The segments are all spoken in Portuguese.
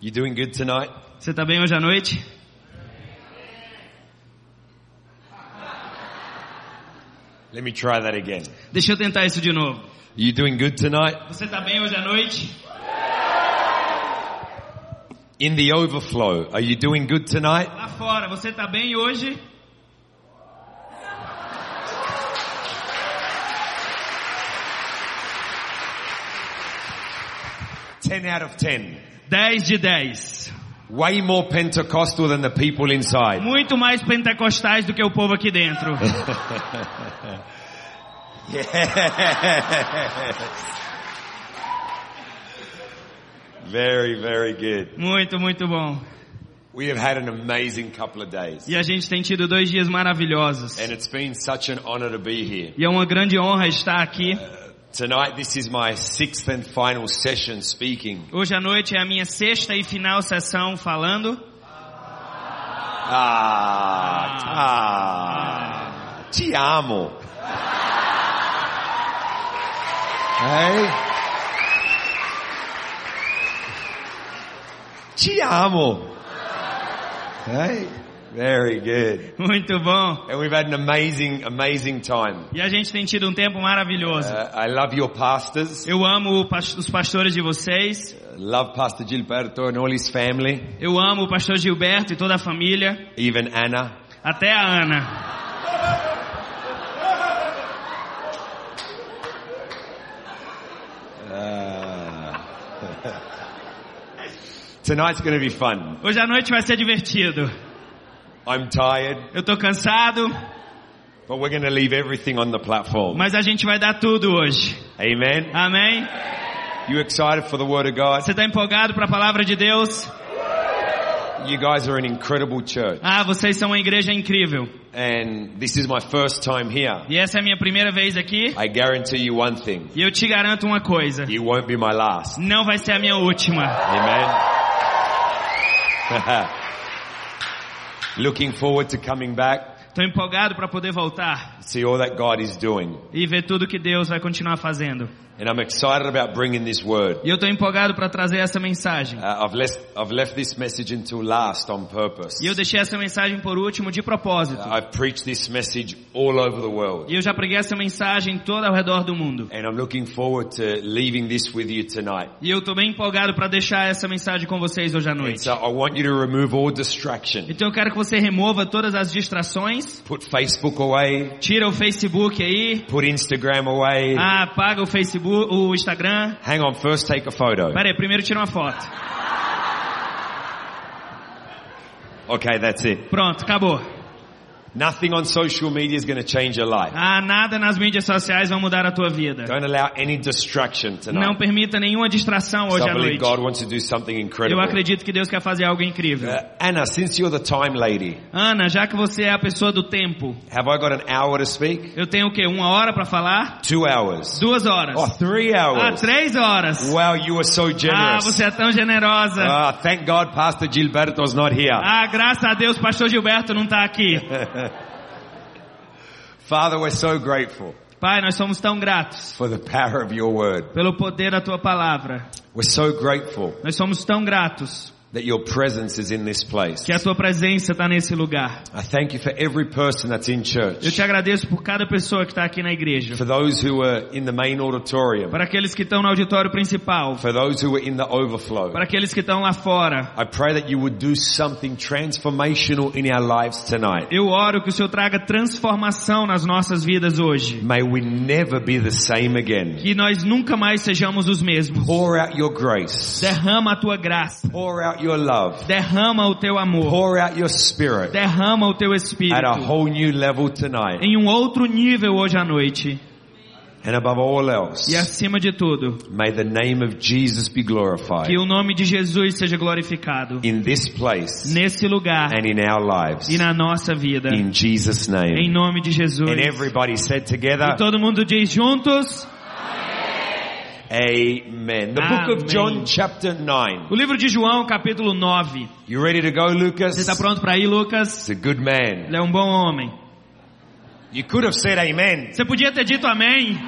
You doing good tonight? Você tá bem hoje à noite? Let me try that again. Deixa eu tentar isso de novo. You doing good tonight? Você tá bem hoje à noite? In the overflow, are you doing good tonight? Lá fora, você tá bem hoje? Ten out of ten. 10 de 10. Way more Pentecostal than the people inside. Muito mais pentecostais do que o povo aqui dentro. Very, very good. Muito, muito bom. We have had an amazing couple of days. E a gente tem tido dois dias maravilhosos. And it's been such an honor to be here. E é uma grande honra estar aqui. Tonight, this is my sixth and final session speaking. Hoje à noite é a minha sexta e final sessão falando. Ah, ah, te amo. Hey? Te amo. Hey? Very good. Muito bom. And we've had an amazing, amazing time. E a gente tem tido um tempo maravilhoso. Uh, I love your pastors. Eu amo os pastores de vocês. Love Pastor Gilberto and all his family. Eu amo o pastor Gilberto e toda a família. Even Anna. Até a Ana. Uh, tonight's going to be fun. Hoje à noite vai ser divertido. I'm tired, Eu tô cansado, but we're going to leave everything on the platform. mas a gente vai dar tudo hoje. Amen. Amém? You excited for the Word of God? Você tá empolgado para a palavra de Deus? You guys are an incredible church. Ah, vocês são uma igreja incrível. And this is my first time here. E essa é a minha primeira vez aqui. I guarantee you one thing. E eu te garanto uma coisa. You won't be my last. Não vai ser a minha última. Amen. Looking forward to coming back, Tô empolgado para poder voltar see all that God is doing. e ver tudo que Deus vai continuar fazendo. And I'm excited about bringing this word. E eu tô empolgado para trazer essa mensagem. Uh, I've, left, I've left this message until last on purpose. E eu deixei essa mensagem por último de propósito. I've preached this message all over the world. E eu já preguei essa mensagem todo ao redor do mundo. And I'm looking forward to leaving this with you tonight. E eu tô bem empolgado para deixar essa mensagem com vocês hoje à noite. so I want you to remove all distraction. Então eu quero que você remova todas as distrações. Put Facebook away. Tira o Facebook aí. Put Instagram away. Ah, apaga o Facebook, o Instagram. Hang on, first take a photo. Pera aí, primeiro tira uma foto. Okay, that's it. Pronto, acabou. Nothing on social media is going to change your life. Ah, nada nas mídias sociais vai mudar a tua vida. Don't allow any distraction Não tonight. permita nenhuma distração hoje à noite. God wants to do something Eu incredible. acredito que Deus quer fazer algo incrível. Uh, Anna, since you're the time lady, Ana, já que você é a pessoa do tempo, have I got an hour to speak? eu tenho o quê? Uma hora para falar? Two hours. Duas horas. Oh, three Ah, hours. três horas. Wow, you are so Ah, generous. você é tão generosa. Ah, thank God Pastor Gilberto's not here. Ah, graças a Deus, pastor Gilberto não está aqui. Father, we're so grateful Pai, nós somos tão gratos for the power of your word. pelo poder da tua palavra. We're so grateful Nós somos tão gratos that your presence is in this place. que a tua presença está nesse lugar. I thank you for every person that's in Eu church. te agradeço por cada pessoa que está aqui na igreja. For those who are in the main auditorium. Para aqueles que estão no auditório principal. For those who are in the overflow. Para aqueles que estão lá fora. I pray that you would do something transformational in our lives tonight. Eu oro que o Senhor traga transformação nas nossas vidas hoje. May we never be the same again. Que nós nunca mais sejamos os mesmos. Pour out your grace. Derrama a tua graça. Pour out your love. Derrama o teu amor. Pour out your spirit Derrama o teu at a espírito. whole new level tonight. Em um outro nível hoje à noite. And above all else, E acima de tudo, may the name of Jesus be glorified que o nome de Jesus seja glorificado. in this place Nesse lugar and in our lives. e na nossa vida. In Jesus' Em name. nome de Jesus. And everybody said together, E todo mundo diz juntos. Amen. The book of Amém. John chapter 9. O livro de João, capítulo 9. You ready to go, Você Lucas? está pronto para ir, Lucas? It's a good man. Ele é um bom homem. You could have said amen. Você podia ter dito amém.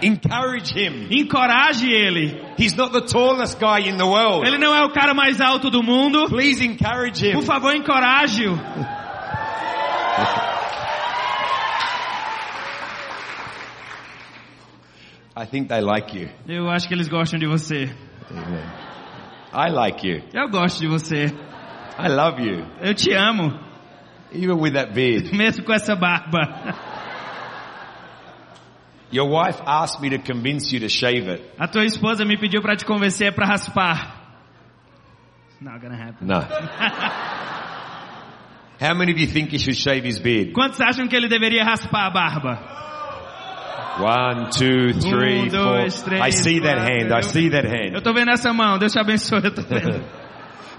Encourage him. Encoraje ele. He's not the tallest guy in the world. Ele não é o cara mais alto do mundo. Please encourage him. Por favor, encoraje-o. I think they like you. Eu acho que eles gostam de você. Amen. I like you. Eu gosto de você. I love you. Eu te amo. Even with that beard. Mesmo com essa barba. Your wife asked me to convince you to shave it. A tua esposa me pediu para te convencer para raspar. Not gonna happen. No. How many of you think he should shave his beard? Quantos acham que ele deveria raspar a barba? One, two, three, Um, four. dois, três, I see that quatro. hand. I Eu- see that Eu hand. tô vendo essa mão. Deus te abençoe. Eu tô vendo.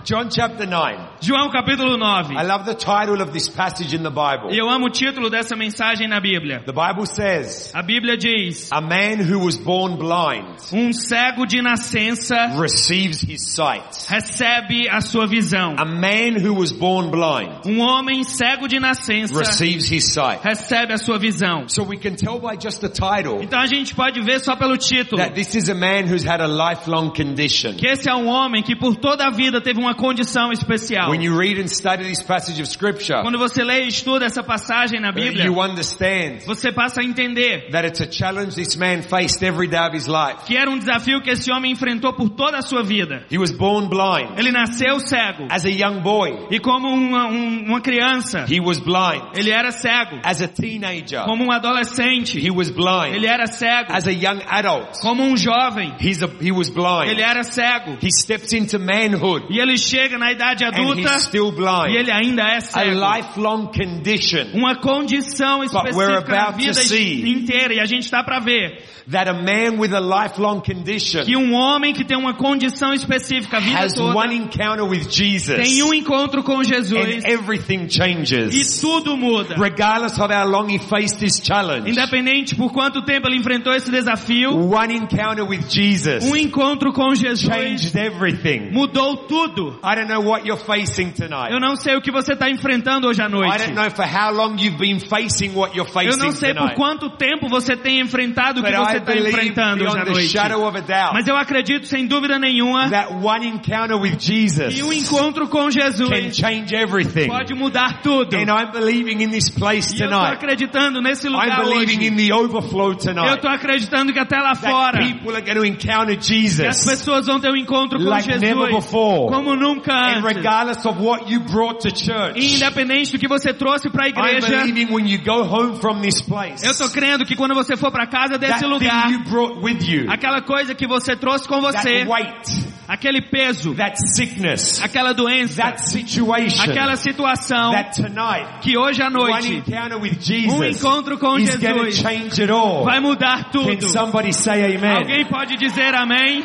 John chapter 9. João capítulo 9. I love the title of this passage in the Bible. Eu amo o título dessa mensagem na Bíblia. The Bible says, A Bíblia diz: a man who was born blind Um cego de nascença receives his sight. recebe a sua visão. A man who was born blind Um homem cego de nascença receives his sight. recebe a sua visão. So we can tell by just the title Então a gente pode ver só pelo título that this is a man who's had a lifelong condition. que esse é um homem que por toda a vida teve uma condição especial. When you read and study this passage of scripture, Quando você lê e estuda essa passagem na Bíblia, you understand você passa a entender that it's a challenge this man faced every day of his life. que era um desafio que esse homem enfrentou por toda a sua vida. He was born blind. Ele nasceu cego As a young boy, e como uma, um- uma criança, he was blind. ele era cego. As a teenager, Como um adolescente, he was blind. ele era cego. As a young adult, Como um jovem, a, he was blind. ele era cego. He steps into manhood E ele chega na idade adulta he's still e blind. ele ainda é A cego. lifelong condition Uma condição específica na vida inteira e a gente está para ver that a man with a lifelong condition que um homem que tem uma condição específica a vida toda one encounter with Jesus tem um encontro com and Jesus e changes. tudo muda. Regardless of how long he faced this challenge, Independente por quanto tempo ele enfrentou esse desafio, one encounter with Jesus um encontro com Jesus changed everything. mudou tudo. I don't know what you're facing tonight. Eu não sei o que você está enfrentando hoje à I noite. don't know for how long you've been facing what you're Eu não facing sei por quanto tempo você tem enfrentado o que você está enfrentando hoje à noite. Mas eu acredito sem dúvida nenhuma that one encounter with Jesus que um encontro com can Jesus change everything. pode mudar tudo. And I'm believing in this place E eu estou tonight. acreditando nesse I'm lugar believing hoje. in the overflow Eu tonight. estou acreditando que até lá fora people are going to encounter que as pessoas vão ter um encontro com Like never Jesus before. como nunca And antes. regardless of what you brought to church, Independente do que você trouxe para a I'm igreja, believing when you go home from this place, eu estou crendo que quando você for para casa desse lugar, you brought with you, aquela coisa que você trouxe com você, that weight, aquele peso, that sickness, aquela doença, that situation, aquela situação that tonight, que hoje à one noite encounter with um Jesus encontro com is Jesus change it all. vai mudar Can tudo. somebody say amen? Alguém pode dizer amém?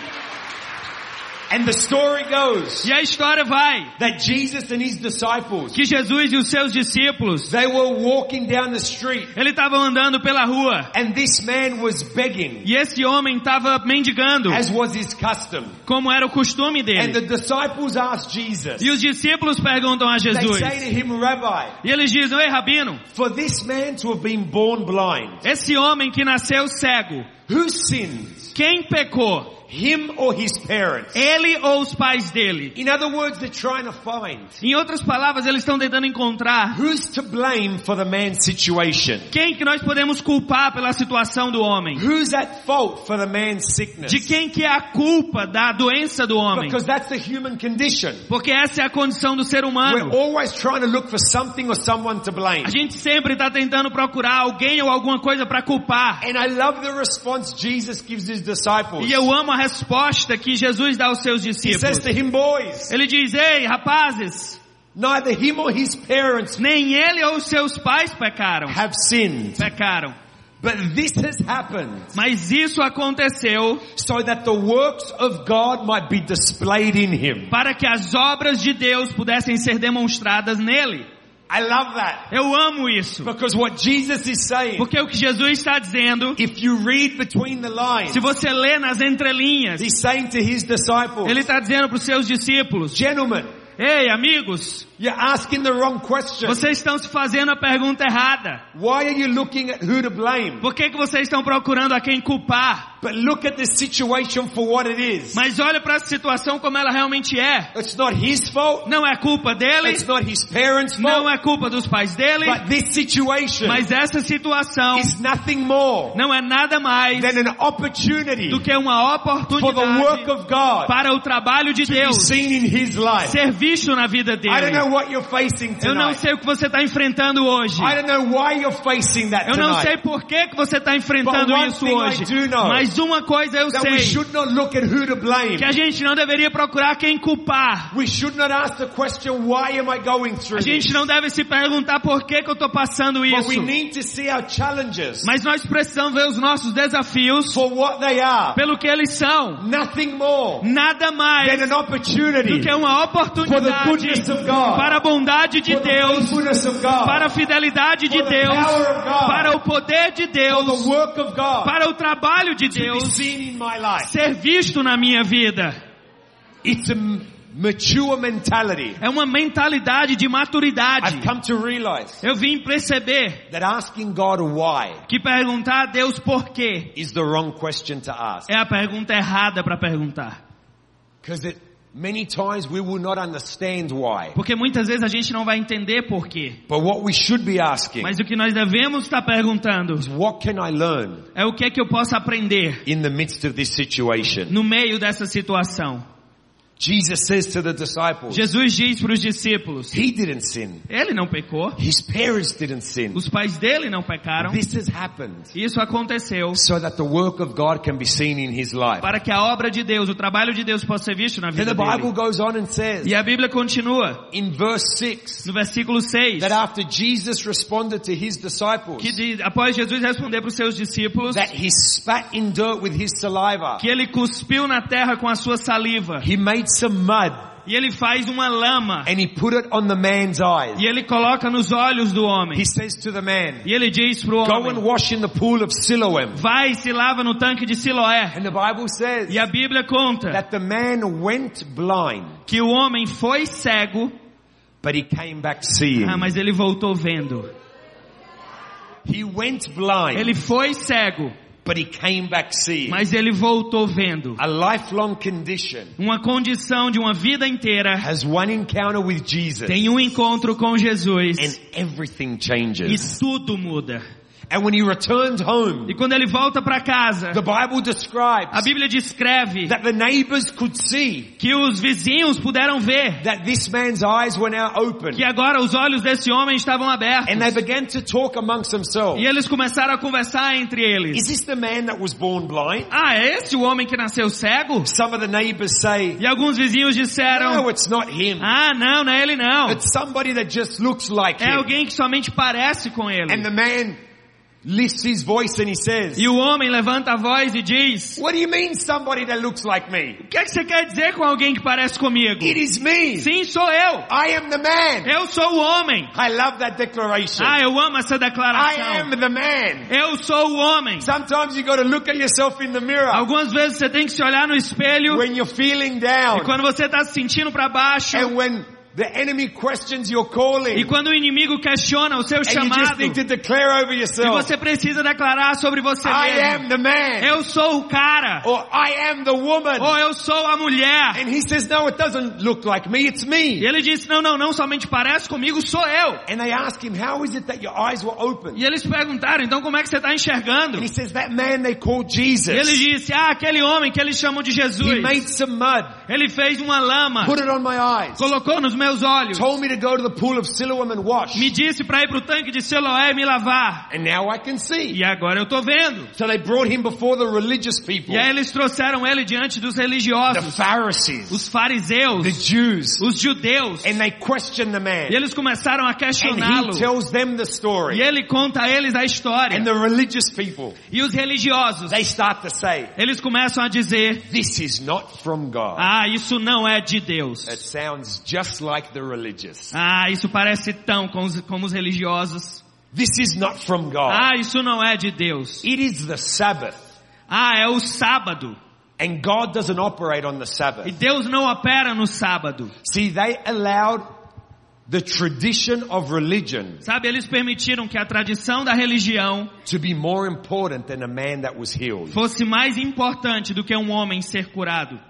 And the story goes E a história vai that Jesus and his disciples, que Jesus e os seus discípulos, they were walking down the street ele estavam andando pela rua and this man was begging, e esse homem estava mendigando, as was his custom. como era o costume And the dele. disciples asked Jesus, E os discípulos perguntam a they Jesus, say to him, Rabbi, e eles dizem, ei Rabino, for this man to have been born blind, esse homem que nasceu cego, who sinned? quem pecou? Him or his parents? Ele ou os pais dele? In other words, they're trying to find Em outras palavras, eles estão tentando encontrar who's to blame for the man's situation. quem que nós podemos culpar pela situação do homem. Who's at fault for the man's sickness? De quem que é a culpa da doença do homem? Because that's the human condition. Porque essa é a condição do ser We're humano. always trying to look for something or someone to blame. A gente sempre está tentando procurar alguém ou alguma coisa para culpar. And I love the response Jesus gives his disciples. E eu amo a resposta que Jesus dá aos seus discípulos. him, boys, Ele diz, ei rapazes, neither him or his parents nem ele ou seus pais pecaram. have sinned, Pecaram. but this has happened Mas isso aconteceu so that the works of God might be displayed in him. para que as obras de Deus pudessem ser demonstradas nele. I love that. Eu amo isso. Because what Jesus is saying, Porque o que Jesus está dizendo, if you read between the lines, se você lê nas entrelinhas, he's saying to his disciples, ele está dizendo para os seus discípulos, gentlemen, ei amigos, You're asking the wrong question. Vocês estão se fazendo a pergunta errada. Why are you looking at who to blame? Por que, que vocês estão procurando a quem culpar? But look at the situation for what it is. Mas olha para a situação como ela realmente é. It's not his fault. Não é culpa dele, It's not his parents' não fault. é culpa dos pais dele, But this situation mas essa situação is nothing more não é nada mais than an opportunity do que uma for the work oportunidade of God para o trabalho de to be Deus seen in his life. ser visto na vida dele. Know what you're facing Eu não sei o que você está enfrentando hoje. I don't know why you're facing that Eu não sei por que, você está enfrentando isso hoje. Mas uma coisa eu sei. Que a gente não deveria procurar quem culpar. We should not ask the question, why am I going through A gente não deve se perguntar por que, que eu estou passando isso. Mas nós precisamos ver os nossos desafios pelo que eles são. Nothing more Nada mais do que uma for the oportunidade goodness of God, para a bondade de Deus, para a fidelidade de Deus, para o poder de Deus, para o trabalho de Deus ser visto na minha vida. É uma mentalidade de maturidade. Eu vim perceber que perguntar a Deus por quê é a pergunta errada para perguntar. Because many times we will not understand why. Porque muitas vezes a gente não vai entender por quê. But what we should be asking Mas o que nós devemos estar perguntando is what can I learn é o que é que eu posso aprender in the midst of this situation? no meio dessa situação. Jesus says to the disciples, Jesus diz para os discípulos, He didn't sin. ele não pecou, His parents didn't sin. os pais dele não pecaram. This has happened Isso aconteceu so that the work of God can be seen in His life. para que a obra de Deus, o trabalho de Deus possa ser visto na vida the Bible dele. goes on and says E a Bíblia continua in verse 6 no versículo 6 that after Jesus responded to His disciples, que após Jesus responder para os seus discípulos that He spat in dirt with His saliva. que ele cuspiu na terra com a sua saliva He made some mud e ele faz uma lama and He put it on the man's eyes. e ele coloca nos olhos do homem. He says to the man, E ele diz para o go and homem, wash in the pool of Siloam. vai e se lava no tanque de Siloé. And the Bible says E a Bíblia conta that the man went blind, que o homem foi cego, but he came back seeing. ah, mas ele voltou vendo. He went blind, Ele foi cego, but he came back seeing. mas ele voltou vendo. A lifelong condition Uma condição de uma vida inteira has one encounter with Jesus tem um encontro com Jesus and everything e changes. tudo muda. And when he returned home, E quando ele volta para casa, the Bible a describes Bíblia descreve that the neighbors could see que os vizinhos puderam ver that this man's eyes were now open. que agora os olhos desse homem estavam abertos. And they began to talk amongst themselves. E eles começaram a conversar entre eles. Is this the man that was born blind? Ah, é esse o homem que nasceu cego? Some of the neighbors say, E alguns vizinhos disseram, no, it's not him. ah, não, não é ele não. It's somebody that just looks like É him. alguém que somente parece com ele. And the man lifts his voice and he says, E o homem levanta a voz e diz, what do you mean somebody that looks like me? o que, é que você quer dizer com alguém que parece comigo? It is me. Sim, sou eu. I am the man. Eu sou o homem. I love that declaration. Ah, eu amo essa I am declaração. the man. Eu sou o homem. Sometimes you got to look at yourself in the mirror Algumas vezes você tem que se olhar no espelho when you're feeling e down quando você está se sentindo para baixo and when the enemy questions your calling e quando o inimigo questiona o seu and you just chamado need to declare over e você precisa declarar sobre você I mesmo. am the man Eu sou o cara. or I am the woman. Ou eu sou a mulher. And he says, no, it doesn't look like me, it's E me. ele disse, não, não, não somente parece comigo, sou eu. And they ask him, how is it that your eyes were open? E eles perguntaram, então como é que você está enxergando? And he says, that man they called E ele Jesus. disse, ah, aquele homem que eles chamam de Jesus. He made some mud, Ele fez uma lama, put it on my eyes, colocou nos meus olhos, told me to go to the pool of Siloam and wash. me disse para ir para o tanque de Siloé e me lavar. And now I can see. E agora eu tô vendo. So they brought him before the religious people, E aí eles trouxeram ele diante dos the religiosos, Pharisees, os fariseus, the Jews, os judeus. and they question the man. E eles começaram a And questioná-lo. he tells them the E story. ele conta a eles a história. And the religious people, E os religiosos, they start to say, eles começam a dizer, this is not from God. ah, isso não é de Deus. It sounds just like the religious. Ah, isso parece tão com os, como os religiosos. This is not from God. Ah, isso não é de Deus. It is the Sabbath. Ah, é o sábado. And God doesn't operate on the E Sabbath. Deus não opera no sábado. See, they allowed the tradition of religion Sabe, eles permitiram que a tradição da religião to be more important than a man that was healed. fosse mais importante do que um homem ser curado.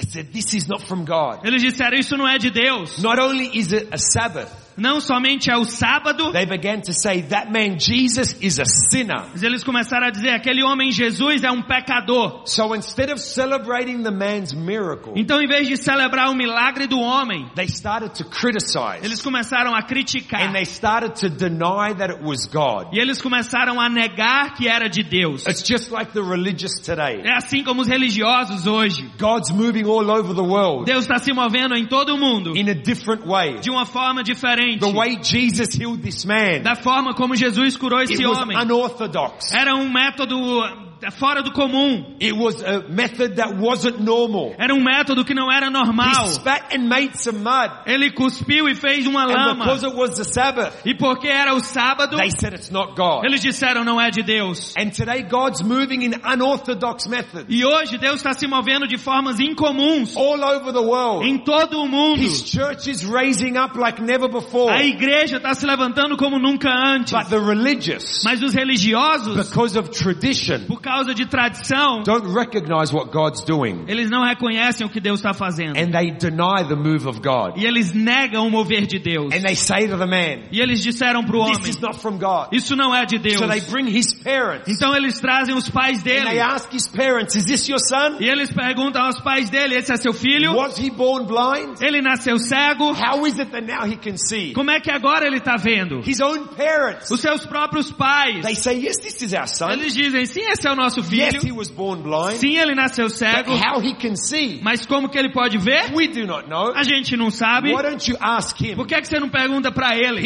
They said, this is not from God. Eles disseram, isso não é de Deus. Not only is it a Sabbath, Não somente é o sábado, they began to say that man Jesus is a sinner. mas eles começaram a dizer, aquele homem Jesus é um pecador. So instead of celebrating the man's miracle, Então, em vez de celebrar o milagre do homem, they started to criticize eles começaram a criticar. and they started to deny that it was God. E eles começaram a negar que era de Deus. It's just like the religious today. É assim como os religiosos hoje. God's moving all over the world Deus está se movendo em todo o mundo in a different way. de uma forma diferente. The way Jesus healed this man, Da forma como Jesus curou it esse was homem. unorthodox. Era um método fora do comum. It was a method that wasn't normal. Era um método que não era He normal. spat and made some mud. Ele cuspiu e fez uma And lama. because it was the Sabbath, E porque era o sábado, they said it's not God. eles disseram não é de Deus. And today God's moving in unorthodox methods E hoje Deus está se movendo de formas incomuns all over the world. em todo o mundo. His church is raising up like never before. A igreja está se levantando como nunca antes. But the religious, Mas os religiosos, because of tradition, por causa de tradição, don't recognize what God's doing. eles não reconhecem o que Deus está fazendo. And they deny the move of God. E eles negam o mover de Deus. And they say to the man, E eles disseram para o this homem, is not from God. isso não é de Deus. So they bring his parents. Então eles trazem os pais And they dele. ask his parents, is this your son? E eles perguntam aos pais dele, esse é seu filho? Was he born blind? Ele nasceu cego? How is it that now he can see? Como é que agora ele está vendo? His own parents. Os seus próprios pais. They say, yes, this is our son. Eles dizem, sim, esse é o nosso Yes, he filho. was born blind. Sim, ele nasceu But cego. how he can see, Mas como que ele pode ver? we do not know. A gente não sabe. Why don't you ask him? Por que, que você não pergunta para ele?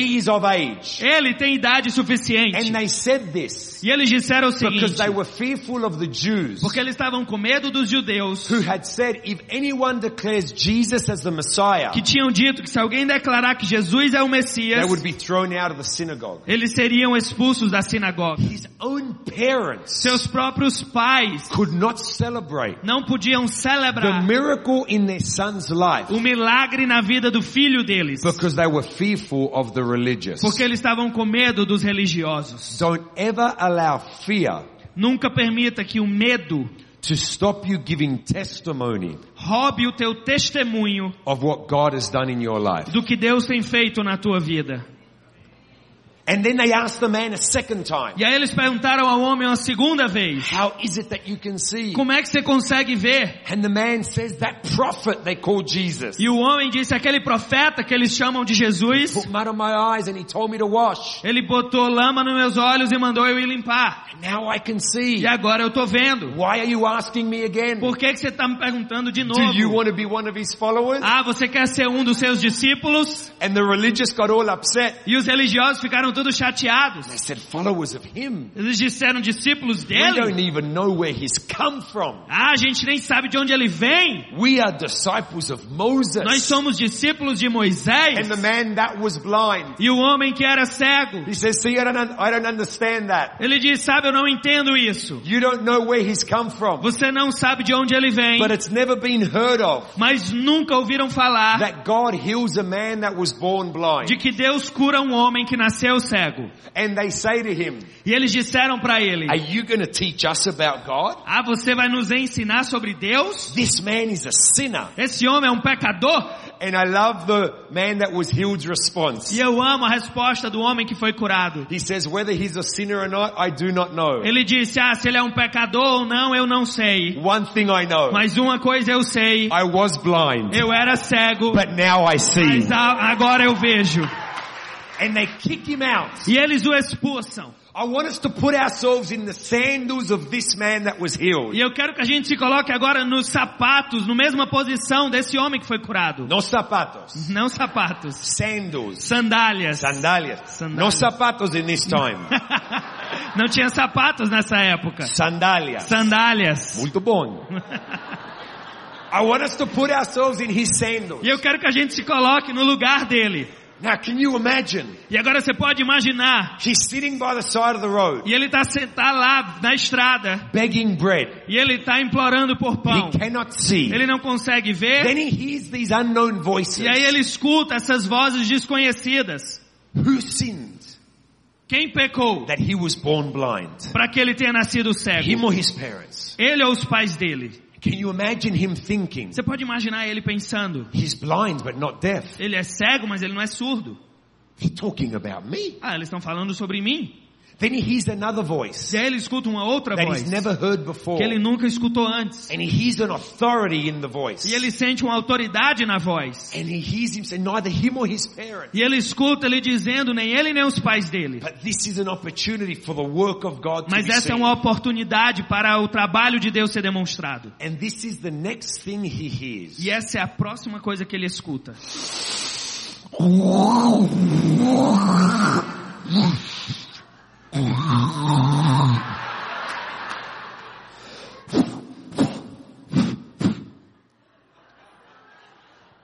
Ele tem idade suficiente. And they said this E eles disseram o because seguinte, they were fearful of the Jews porque eles estavam com medo dos judeus, who had said, if anyone declares Jesus as the Messiah, que tinham dito que se alguém declarar que Jesus é o they Messias, would be thrown out of the synagogue. eles seriam expulsos da sinagoga. His own parents Seus próprios pais could not celebrate não podiam the celebrar miracle in their son's life o milagre na vida do filho deles, because they were fearful of the religious. porque eles estavam com medo dos religiosos. Don't ever allow fear Nunca permita que o medo to stop you giving testimony roube o teu testemunho of what God has done in your life. do que Deus tem feito na tua vida. And then they asked the man a second time, E aí eles perguntaram ao homem uma segunda vez, how is it that you can see? como é que você consegue ver? And the man says, that prophet they call Jesus. E o homem disse, aquele profeta que eles chamam de Jesus, Put mud on my eyes and he told me to wash. ele botou lama nos meus olhos e mandou eu ir limpar. And now I can see. E agora eu tô vendo. Why are you asking me again? Por que, que você está me perguntando de Do you novo? want to be one of his followers? Ah, você quer ser um dos seus discípulos? And the religious got all upset. E os religiosos ficaram todos chateados. They said, followers of him. Eles disseram discípulos We dele. don't even know where he's come from. Ah, a gente nem sabe de onde ele vem. We are disciples of Nós Moses. somos discípulos de Moisés. And the man that was blind, E o homem que era cego. he says, see, I don't, I don't understand that. Ele diz, sabe, eu não entendo isso. You don't know where he's come from. Você não sabe de onde ele vem. But it's never been heard of Mas nunca ouviram falar that God heals a man that was born blind. de que Deus cura um homem que nasceu cego. And they say to him, E eles disseram para ele, are you going to teach us about God? ah, você vai nos ensinar sobre Deus? This man is a sinner. Esse homem é um pecador? And I love the man that was healed's response. E eu amo a resposta do homem que foi curado. He says, whether he's a sinner or not, I do not know. Ele disse, ah, se ele é um pecador ou não, eu não sei. One thing I know, Mas uma coisa eu sei, I was blind, eu era cego, but now I see. mas agora eu vejo. And they kick him out. E eles o expulsam. I want us to put ourselves in the sandals of this man that was healed. E eu quero que a gente se coloque agora nos sapatos, na mesma posição desse homem que foi curado. No zapatos, Não sapatos, sandals, sandálias. sandalias. Sandalias. No zapatos in this time. Não tinha sapatos nessa época. Sandalias. Sandálias. Muito bom. I want us to put ourselves in his sandals. E eu quero que a gente se coloque no lugar dele. Now can you imagine? E agora você pode imaginar, He's sitting by the side of the road, e ele está sentado lá na estrada, begging bread. e ele está implorando por pão. He cannot see. Ele não consegue ver, Then he hears these unknown voices. e aí ele escuta essas vozes desconhecidas. Who sinned Quem pecou that he was born blind? para que ele tenha nascido cego? Him or his parents? Ele ou os pais dele? Can you imagine him thinking, Você pode imaginar ele pensando, he's blind but not deaf? ele é cego, mas ele não é surdo. They're talking about me. Ah, eles estão falando sobre mim. Then he hears another voice E aí ele escuta uma outra that voz he's never heard before. que ele nunca escutou antes. And he hears an authority in the voice. E ele sente uma autoridade na voz. And he hears him say, neither him or his parents. E ele escuta ele dizendo, nem ele nem os pais dele. But this is an opportunity for the work of God to Mas essa é uma oportunidade para o trabalho de Deus ser demonstrado. And this is the next thing he hears. E essa é a próxima coisa que ele escuta.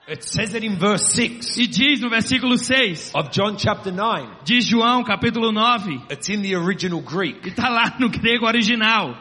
It says it in verse 6 E diz no versículo 6 of John chapter 9. de João, capítulo 9, It's in the original Greek. e está lá no grego original,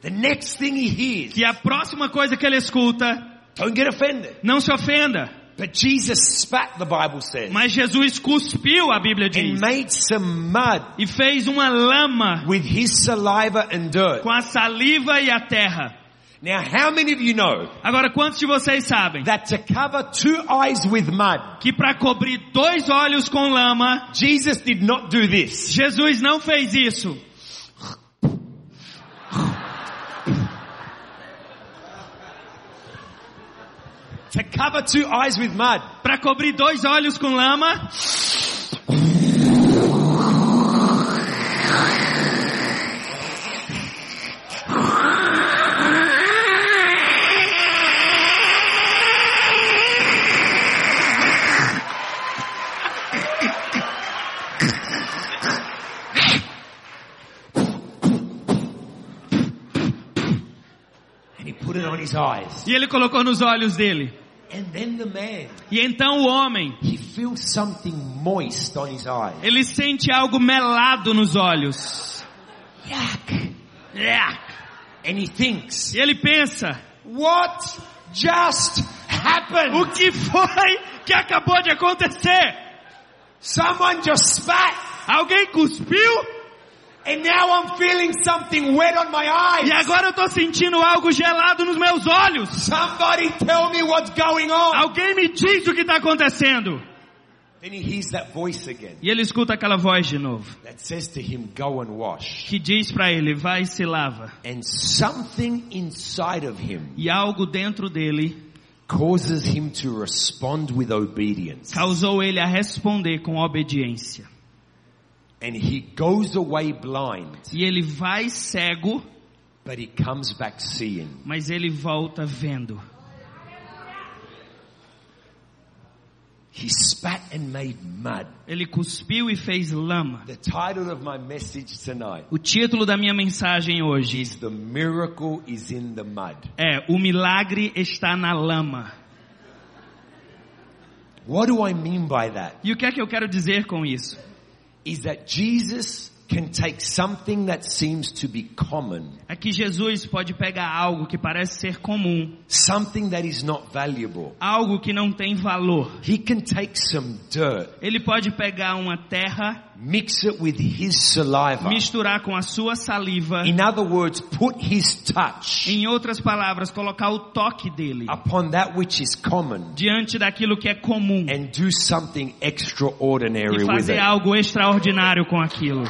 The next thing he hears, que a próxima coisa que ele escuta, don't get offended, não se ofenda, but Jesus spat, the Bible says, mas Jesus cuspiu, a Bíblia and diz, made some mud e fez uma lama with his saliva and dirt. com a saliva e a terra. Now, how many of you know Agora, quantos de vocês sabem that to cover two eyes with mud, que para cobrir dois olhos com lama, Jesus did not do this. Jesus não fez isso? To cover two eyes with mud. Para cobrir dois olhos com lama, And he put it on his eyes. e ele colocou nos olhos dele. And then the man, E então o homem, he feels something moist on his eyes. ele sente algo melado nos olhos. Yuck. É. And he thinks, E ele pensa, what just happened? o que foi que acabou de acontecer? Someone just spat Alguém cuspiu e agora eu tô sentindo algo gelado nos meus olhos. Somebody tell me what's going on. Alguém me diz o que está acontecendo. Then he hears that voice again E ele escuta aquela voz de novo, that says to him, go and wash. que diz para ele, vai e se lava. And something inside of him E algo dentro dele causes him to respond with obedience. causou ele a responder com obediência. And he goes away blind, E ele vai cego, but he comes back seeing. mas ele volta vendo. He spat and made mud. Ele cuspiu e fez lama. The title of my message tonight O título da minha mensagem hoje is The Miracle is in the Mud. é O milagre está na lama. What do I mean by that? E o que é que eu quero dizer com isso? Is that Jesus can take something that seems to be common, É que Jesus pode pegar algo que parece ser comum, something that is not valuable. algo que não tem valor. He can take some dirt, Ele pode pegar uma terra, mix it with his saliva. misturar com a sua saliva, In other words, put his touch em outras palavras, colocar o toque dele upon that which is common diante daquilo que é comum and do something extraordinary e with fazer it. algo extraordinário com aquilo.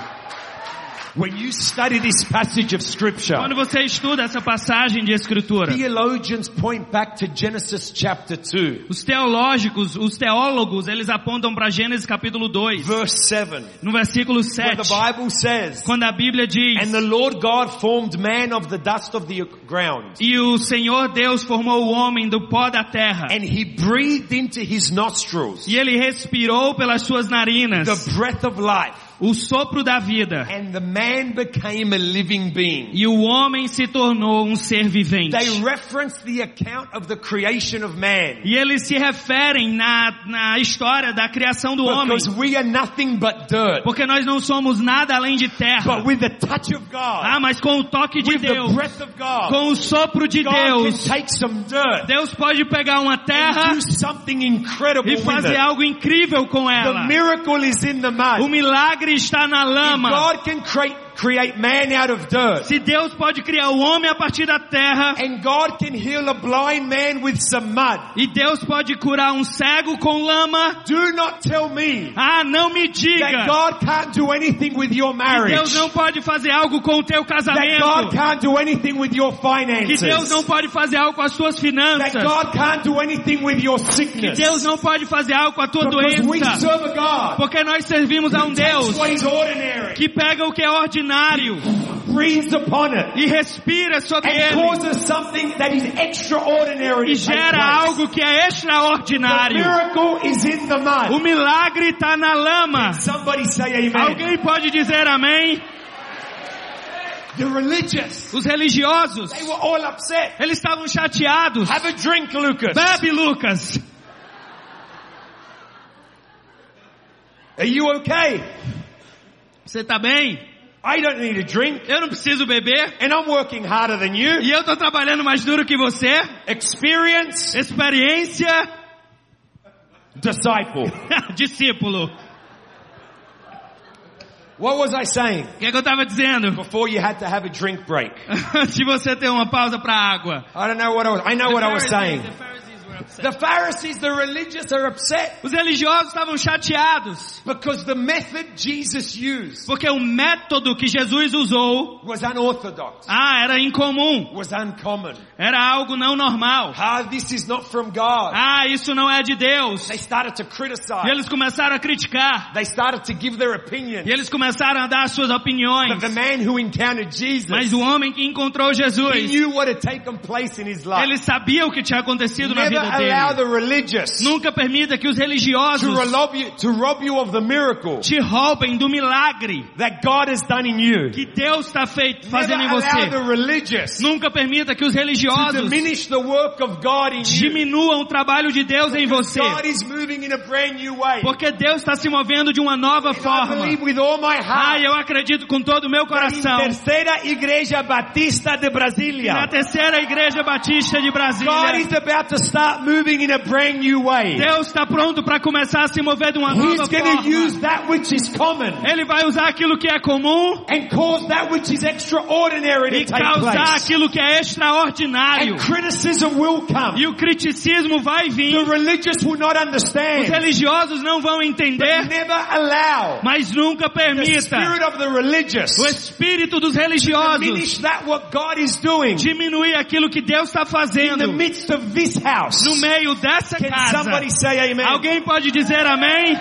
When you study this passage of scripture, Quando você estuda essa passagem de escritura, theologians point back to Genesis chapter 2, os teológicos, os teólogos, eles apontam para Gênesis capítulo 2, verse 7, no versículo where the 7, Bible says, quando a Bíblia diz: And the Lord God formed man of the dust of the ground, E o Senhor Deus formou o homem do pó da terra. and he breathed into his nostrils E ele respirou pelas suas narinas the breath of life, o sopro da vida. and the man became a living being. E o homem se tornou um ser vivente. They reference the account of the creation of man. E eles se referem na, na história da criação do homem. Because we are nothing but dirt. Porque nós não somos nada além de terra. But with the touch of God, Ah, mas com o toque de with the Deus, breath of God, com o sopro de Deus, Deus pode pegar uma terra e fazer algo incrível com The ela. miracle is in the O milagre está na lama. Create, man out of dirt, Se Deus pode criar o homem a partir da terra, and God can heal a blind man with some mud, e Deus pode curar um cego com lama, do not tell me ah, não me that diga God can't do anything with your que marriage. Deus não pode fazer algo com o teu That God casamento, can't do anything with your que finances. Deus não pode fazer algo com as suas That finanças, God can't do anything with your que sickness. Deus não pode fazer algo com a tua Because we doença, serve a God porque nós servimos a um Deus que pega o que é ordinário breathes upon it, e respira sobre and ele causes something that is extraordinary e gera algo que é The extraordinário. miracle is in the O milagre está na lama. Somebody say amen. Alguém pode dizer amém? The religious, Os religiosos, they were all upset. eles estavam chateados. Have a drink, Lucas. Bebe, Lucas. Are you okay? Você tá bem? I don't need a drink. Eu não preciso beber. And I'm working harder than you. E eu tô trabalhando mais duro que você. Experience, Experiência, disciple. discípulo. What was I saying? O que, é que eu tava dizendo? Before you had to have a drink break. Antes de você ter uma pausa para água. I don't know what I was, I know what I was saying. The Pharisees. The Pharisees, the religious are upset Os religiosos estavam chateados. because the method Jesus used Porque o método que Jesus usou, was unorthodox, ah, era incomum. was uncommon. Era algo não normal. Ah, this is not from God. Ah, isso não é de Deus. They started to E criticize. eles começaram a criticar. They started to give their opinion. E eles começaram a dar as suas opiniões. But the man who encountered Jesus, Mas o homem que encontrou he Jesus, knew what had taken place in his life. ele sabia o que tinha acontecido na vida dele. the religious Nunca permita que os to religiosos rob you, to rob you of the miracle te roubem do milagre that God has done in you. que Deus está fazendo em allow the você. religious Nunca permita que os religiosos diminish the work of God in you. diminuam o trabalho de Deus em você. God is moving in a brand new way. Porque Deus está se movendo de uma nova forma. believe with all my Ah, heart eu acredito com todo o meu coração. Terceira Igreja Batista de Na Brasília, terceira igreja batista de God Brasília, is about to start moving in a brand new way. Deus está pronto para começar a se mover de uma He's nova forma. use that which is common Ele vai usar aquilo que é comum and cause that which is extraordinary e take causar place. aquilo que é extraordinário. And criticism will come. E o criticismo vai vir. The religious will not Os understand. religiosos não vão entender, Never allow mas nunca the permita spirit of the religious o espírito dos religiosos diminish that what God is doing diminuir aquilo que Deus está in the fazendo midst of this house. no meio dessa Can casa. somebody say amen? Alguém pode dizer amém?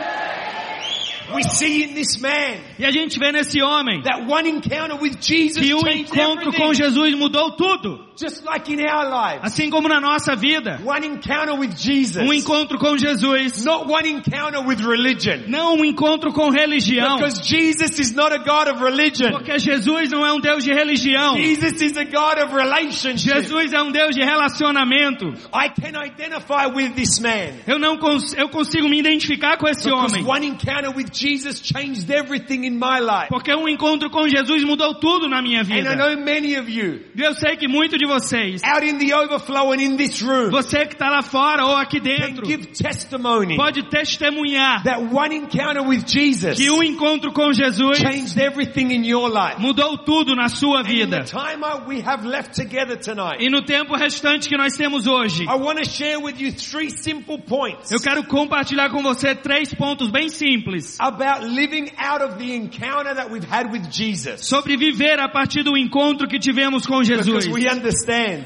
We see in this man E a gente vê nesse homem that one encounter with Jesus que um changed encontro com. Jesus mudou tudo. Just like in our lives. Assim como na nossa vida. One encounter with Jesus. Um encontro com Jesus. Not one encounter with religion. Não um encontro com religião. Because Jesus is not a God of religion. Porque Jesus não é um Deus de religião. Jesus is a God of relationship. Jesus é um Deus de relacionamento. I can identify with this man. Eu não cons eu consigo me identificar com esse Because homem. one encounter with Jesus changed everything in my life. Porque um encontro com Jesus mudou tudo na minha And I vida. know many of you eu sei que muito de vocês, out in the overflow and in this room você que está lá fora ou aqui dentro, give testimony pode testemunhar that one encounter with Jesus que um encontro com Jesus changed everything in your life. mudou tudo na sua And in the vida. time we have left together tonight, E no tempo restante que nós temos hoje, I want to share with you three simple points eu quero compartilhar com você três pontos bem simples about living out of the encounter that we've had with Jesus. sobre viver a partir do encontro que tivemos com Jesus. Because we understand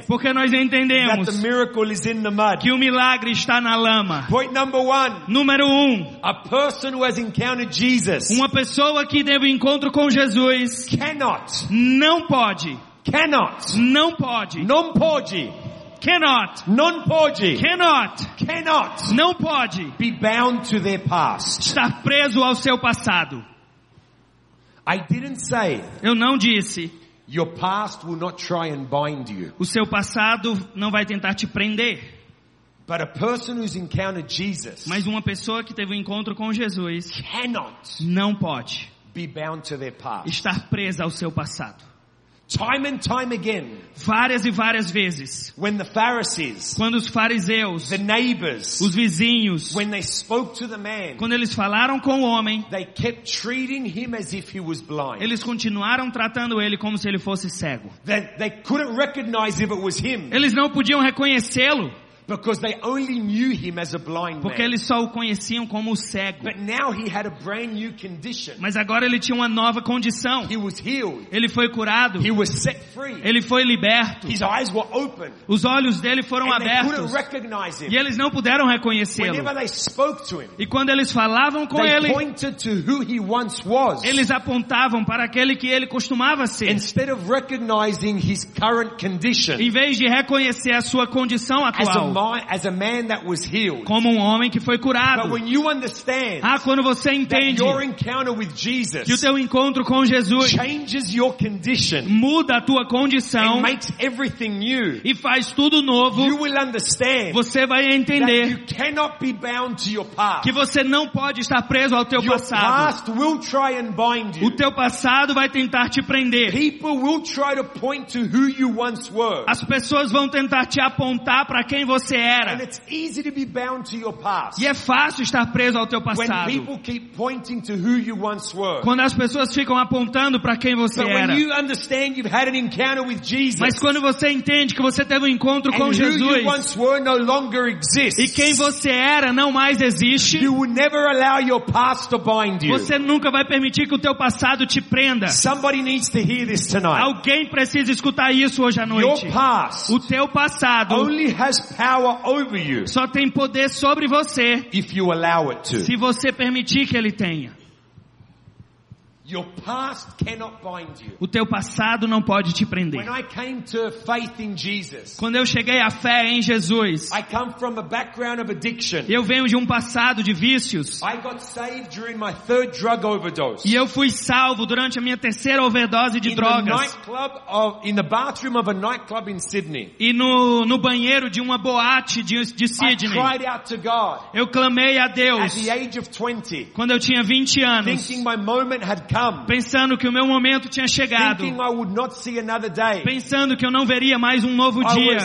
Porque nós that entendemos the miracle is in the mud. que o milagre está na lama. Point number one, Número um, a person who has encountered Jesus uma pessoa que teve encontro com Jesus cannot, não pode, cannot, não pode, non pode, cannot, non pode, cannot, cannot não pode be bound to their past. estar preso ao seu passado. I didn't say Eu não disse, your past will not try and bind you. o seu passado não vai tentar te prender. But a person who's encountered Jesus Mas uma pessoa que teve um encontro com Jesus cannot não pode be bound to their past. estar presa ao seu passado. Time and time again, Várias e várias vezes, when the Pharisees, quando os fariseus, the neighbors, os vizinhos, when they spoke to the man, quando eles falaram com o homem, they kept treating him as if he was blind. eles continuaram tratando ele como se ele fosse cego. They, they couldn't recognize if it was him Eles não podiam reconhecê-lo, because they only knew him as a blind porque man. eles só o conheciam como cego. But now he had a brand new condition. Mas agora ele tinha uma nova condição. He was healed. Ele foi curado, He was set free. ele foi liberto, His eyes were open. os olhos dele foram And they abertos couldn't recognize e him. eles não puderam reconhecê-lo. Whenever they spoke to him, E quando eles falavam com they ele, pointed to who he once was. eles apontavam para aquele que ele costumava ser. Instead of recognizing his current condition Em vez de reconhecer a sua condição atual man, as a man that was healed. como um homem que foi But curado. when you understand Ah, quando você entende your encounter with que o teu encontro com Jesus changes your condition muda a tua and condição makes everything new, e faz tudo novo, you will understand você vai entender you cannot be bound to your past. que você não pode estar preso ao teu Your passado. past will try and bind O you. teu passado vai tentar te prender. People will try to point to who you once were. As pessoas vão tentar te apontar para quem você And era. it's easy to be bound to your past. E é fácil estar preso ao teu When passado. people keep pointing to who you once were. Quando as pessoas ficam apontando para quem você But era. when you understand you've had an encounter with Jesus Mas quando você entende que você teve um encontro com and who you Jesus once were no longer exists, e quem você era não mais existe, you will never allow your past to bind you. você nunca vai permitir que o teu passado te prenda. Somebody needs to hear this tonight. Alguém precisa escutar isso hoje à Your noite. past O teu passado only has power over you só tem poder sobre você if you allow it to. se você permitir que ele tenha. Your past cannot bind you. O teu passado não pode te prender. When I came to faith in Jesus, Quando eu cheguei à fé em Jesus, I come from a background of addiction. eu venho de um passado de vícios. I got saved during my third drug overdose. e eu fui salvo durante a minha terceira overdose de drogas. e no, no banheiro de uma boate de, de I Sydney. cried out to God. Eu clamei a at Deus. the age of 20, quando eu tinha 20 anos, thinking my moment had come, pensando que o meu momento tinha chegado, pensando que eu não veria mais um novo dia.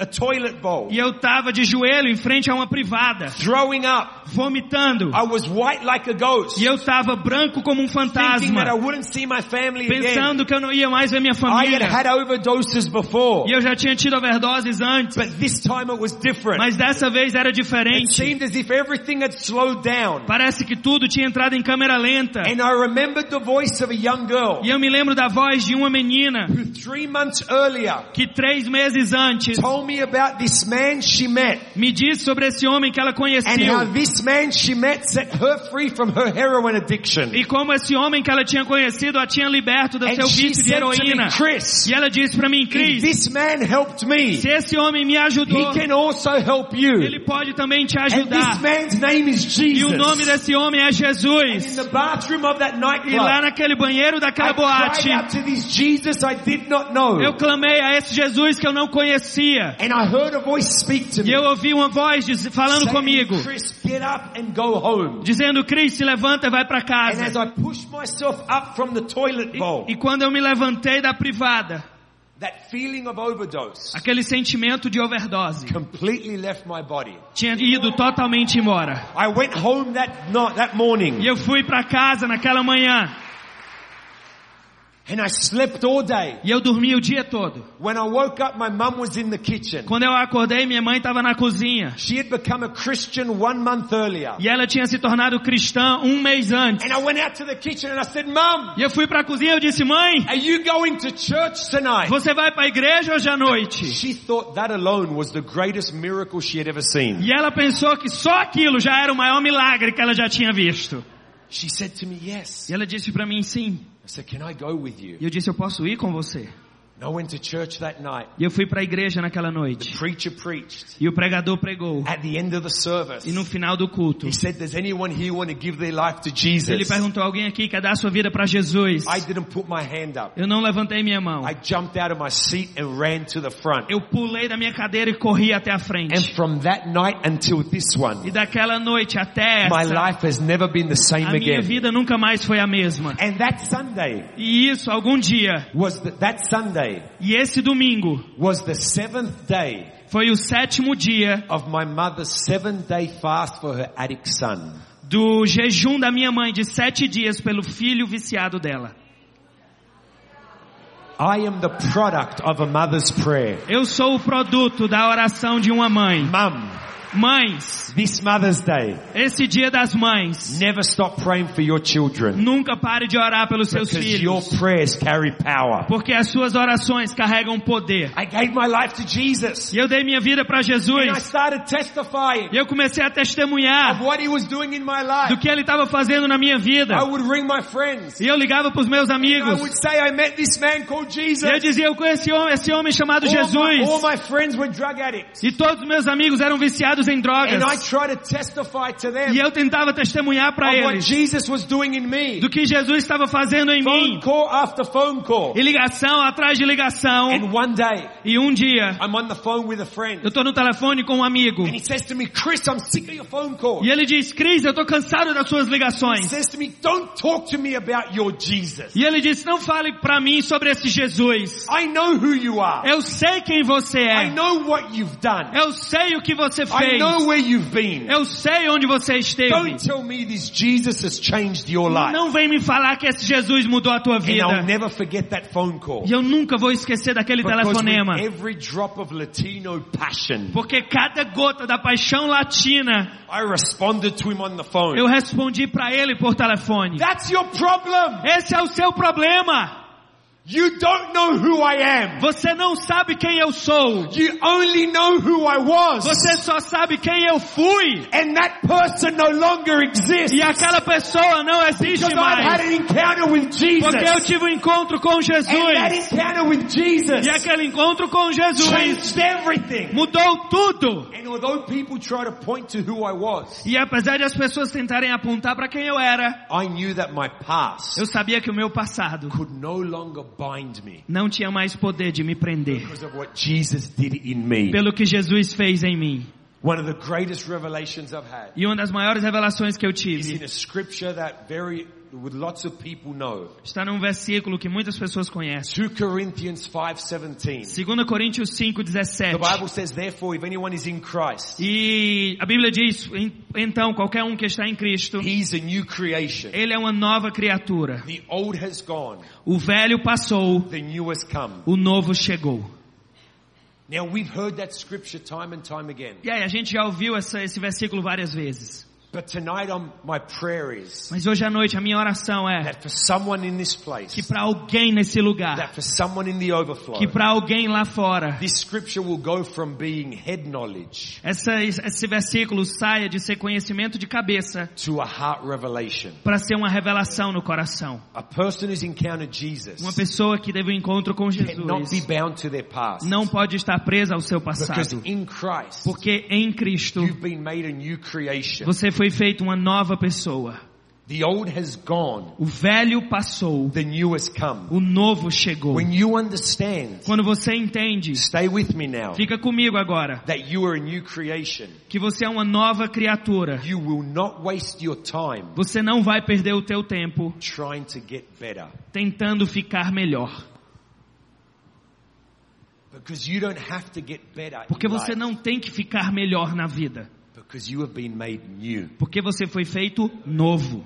A toilet bowl, E eu tava de joelho em frente a uma privada, throwing up. vomitando. I was white like a ghost, E eu tava branco como um thinking that I fantasma, wouldn't see my family again. pensando que eu não ia mais ver minha I had família. had overdoses before, E eu já tinha tido overdoses antes, but this time it was different. mas dessa vez era It diferente. seemed as if everything had slowed down. Parece que tudo tinha entrado em câmera lenta. And I remembered the voice of a young girl E eu me lembro da voz de uma menina who three months earlier que três meses antes told me about this man she met me disse sobre esse homem que ela and how conheceu. this man she met set her free from her heroin addiction. E como esse homem que ela tinha conhecido a tinha liberto do And seu vício de to me, heroína. Chris, E ela disse pra mim, if Cris, this man helped me, se esse homem me ajudou, he can also help you. ele pode também te And this ajudar. man's name is E o nome Jesus. desse homem é In Jesus. the bathroom of that E lá nightclub, naquele banheiro I daquela boate, cried out to this Jesus I did not know. eu clamei a esse Jesus que eu não conhecia. And I heard a voice speak to E me. eu ouvi uma voz diz- falando saying, comigo, Chris, get up and go home. dizendo, Cris, se levanta e vai pra And as casa. I pushed myself up from the toilet bowl, E quando eu me levantei da privada, that feeling of overdose aquele sentimento de overdose completely left my body. tinha ido totalmente embora. I went home that night, that morning, E eu fui pra casa naquela manhã. And I slept all day. E eu dormi o dia todo. When I woke up, my mum was in the kitchen. Quando eu acordei, minha mãe estava na cozinha. She had become a Christian one month earlier. E ela tinha se tornado cristã um mês antes. And I went out to the kitchen and I said, Mum, E eu fui pra cozinha e eu disse, mãe, are you going to church tonight? você vai pra igreja hoje à noite? She thought that alone was the greatest miracle she had ever seen. E ela pensou que só aquilo já era o maior milagre que ela já tinha visto. She said to me, yes. E ela disse pra mim, sim. I said, can I go with you? E eu disse, eu posso ir com você? And I went to church that night. E eu fui para a igreja naquela The noite. preacher preached. E o pregador pregou. At the end of the service, E no final do culto, he said, does anyone here want to give their life to ele Jesus? perguntou: alguém aqui quer dar sua vida para Jesus? I didn't put my hand up. Eu não levantei minha mão. I jumped out of my seat and ran to the front. Eu pulei da minha cadeira e corri até a And frente. from that night until this E one, daquela noite até my essa, life has never been the same a minha vida nunca mais foi a mesma. And that Sunday E isso, algum dia, was the, that Sunday e esse domingo, was the seventh day foi o sétimo dia of my mother's seven day fast for her addict son. do jejum da minha mãe de sete dias pelo filho viciado dela. I am the product of a mother's prayer. Eu sou o produto da oração de uma mãe. Mães, this Mother's Day, esse dia das mães, never stop praying for your children nunca pare de orar pelos seus because your filhos, prayers carry power. porque as suas orações carregam poder. I gave my life to Jesus E eu dei minha vida para and I Jesus. started testifying E eu comecei a of testemunhar what he was doing in my do life. que ele estava fazendo na minha vida. I would ring my friends. E eu ligava para os meus I amigos. would say I met this man called Jesus. E eu dizia, eu conheci esse homem chamado All my, all Jesus. my friends were drug addicts. E todos os meus amigos eram viciados em And I drogas. tried to testify to them E eu tentava testemunhar para eles Jesus was doing in me. do que Jesus estava fazendo em Phone mim. call after phone call. E ligação atrás de ligação. And one day, E um dia, I'm on the phone with a friend. eu tô no telefone com um amigo. And he says to me, Chris, I'm sick of your phone call. E ele diz, Cris, eu tô cansado das suas He ligações. says to me, don't talk to me about your Jesus. E ele disse, não fale pra mim sobre esse Jesus. I know who you are. Eu sei quem você I é. know what you've done. Eu sei o que você I fez. know where you've been. Eu sei onde você esteve. Don't tell me this Jesus has changed your life. Não vem me falar que esse Jesus mudou a tua vida. never forget that phone call. E eu nunca vou esquecer daquele Because telefonema. with every drop of Latino passion, Porque cada gota da paixão latina, I responded to him on the phone. eu respondi pra ele por telefone. That's your problem. Esse é o seu problema. You don't know who I am. Você não sabe quem eu sou. You only know who I was. Você só sabe quem eu fui. And that person no longer exists. E aquela pessoa não existe Because I've had mais. an encounter with Jesus. Porque eu tive um encontro com And that Jesus. encounter with Jesus E aquele encontro com Jesus changed everything. mudou tudo. And although people try to point to who I was, E apesar de as pessoas tentarem apontar para quem eu era, I knew that my past eu sabia que o meu passado could no longer não tinha mais poder de me prender because of what Jesus did in me. pelo que Jesus fez em mim. One of the greatest revelations I've had E uma das maiores revelações que eu is in tive a scripture that very, lots of people know. está num versículo que muitas pessoas conhecem. 2 Corinthians 5:17. 2 Coríntios The 5:17. Bible says, therefore, if anyone is in Christ, E a Bíblia diz, "En- então, qualquer um que está em Cristo, he's a new creation. ele é uma nova criatura. The old has gone, O velho passou, the new has come. o novo chegou. Now we've heard that scripture time and time again. E aí, a gente já ouviu essa- esse versículo várias vezes. But tonight my prayer is Mas hoje à noite a minha oração é that for someone in this que place, para alguém nesse lugar, that for someone in the overflow, que para alguém lá fora, this scripture will go from being head knowledge essa, esse versículo saia de ser conhecimento de cabeça to a heart revelation. para ser uma revelação no coração. Uma pessoa que teve um encontro com Jesus não pode estar presa ao seu Because passado. in Christ, Porque em Cristo you've been made a new creation. você foi feito uma nova pessoa. The old has gone, O velho passou, the new has come. o novo chegou. When you understand, Quando você entende, stay with me now, fica comigo agora, that you are a new creation, que você é uma nova criatura. you will not waste your time Você não vai perder o teu tempo trying to get better. tentando ficar melhor. Because you don't have to get better Porque você life, não tem que ficar melhor na vida. Because you have been made new. Porque você foi feito novo.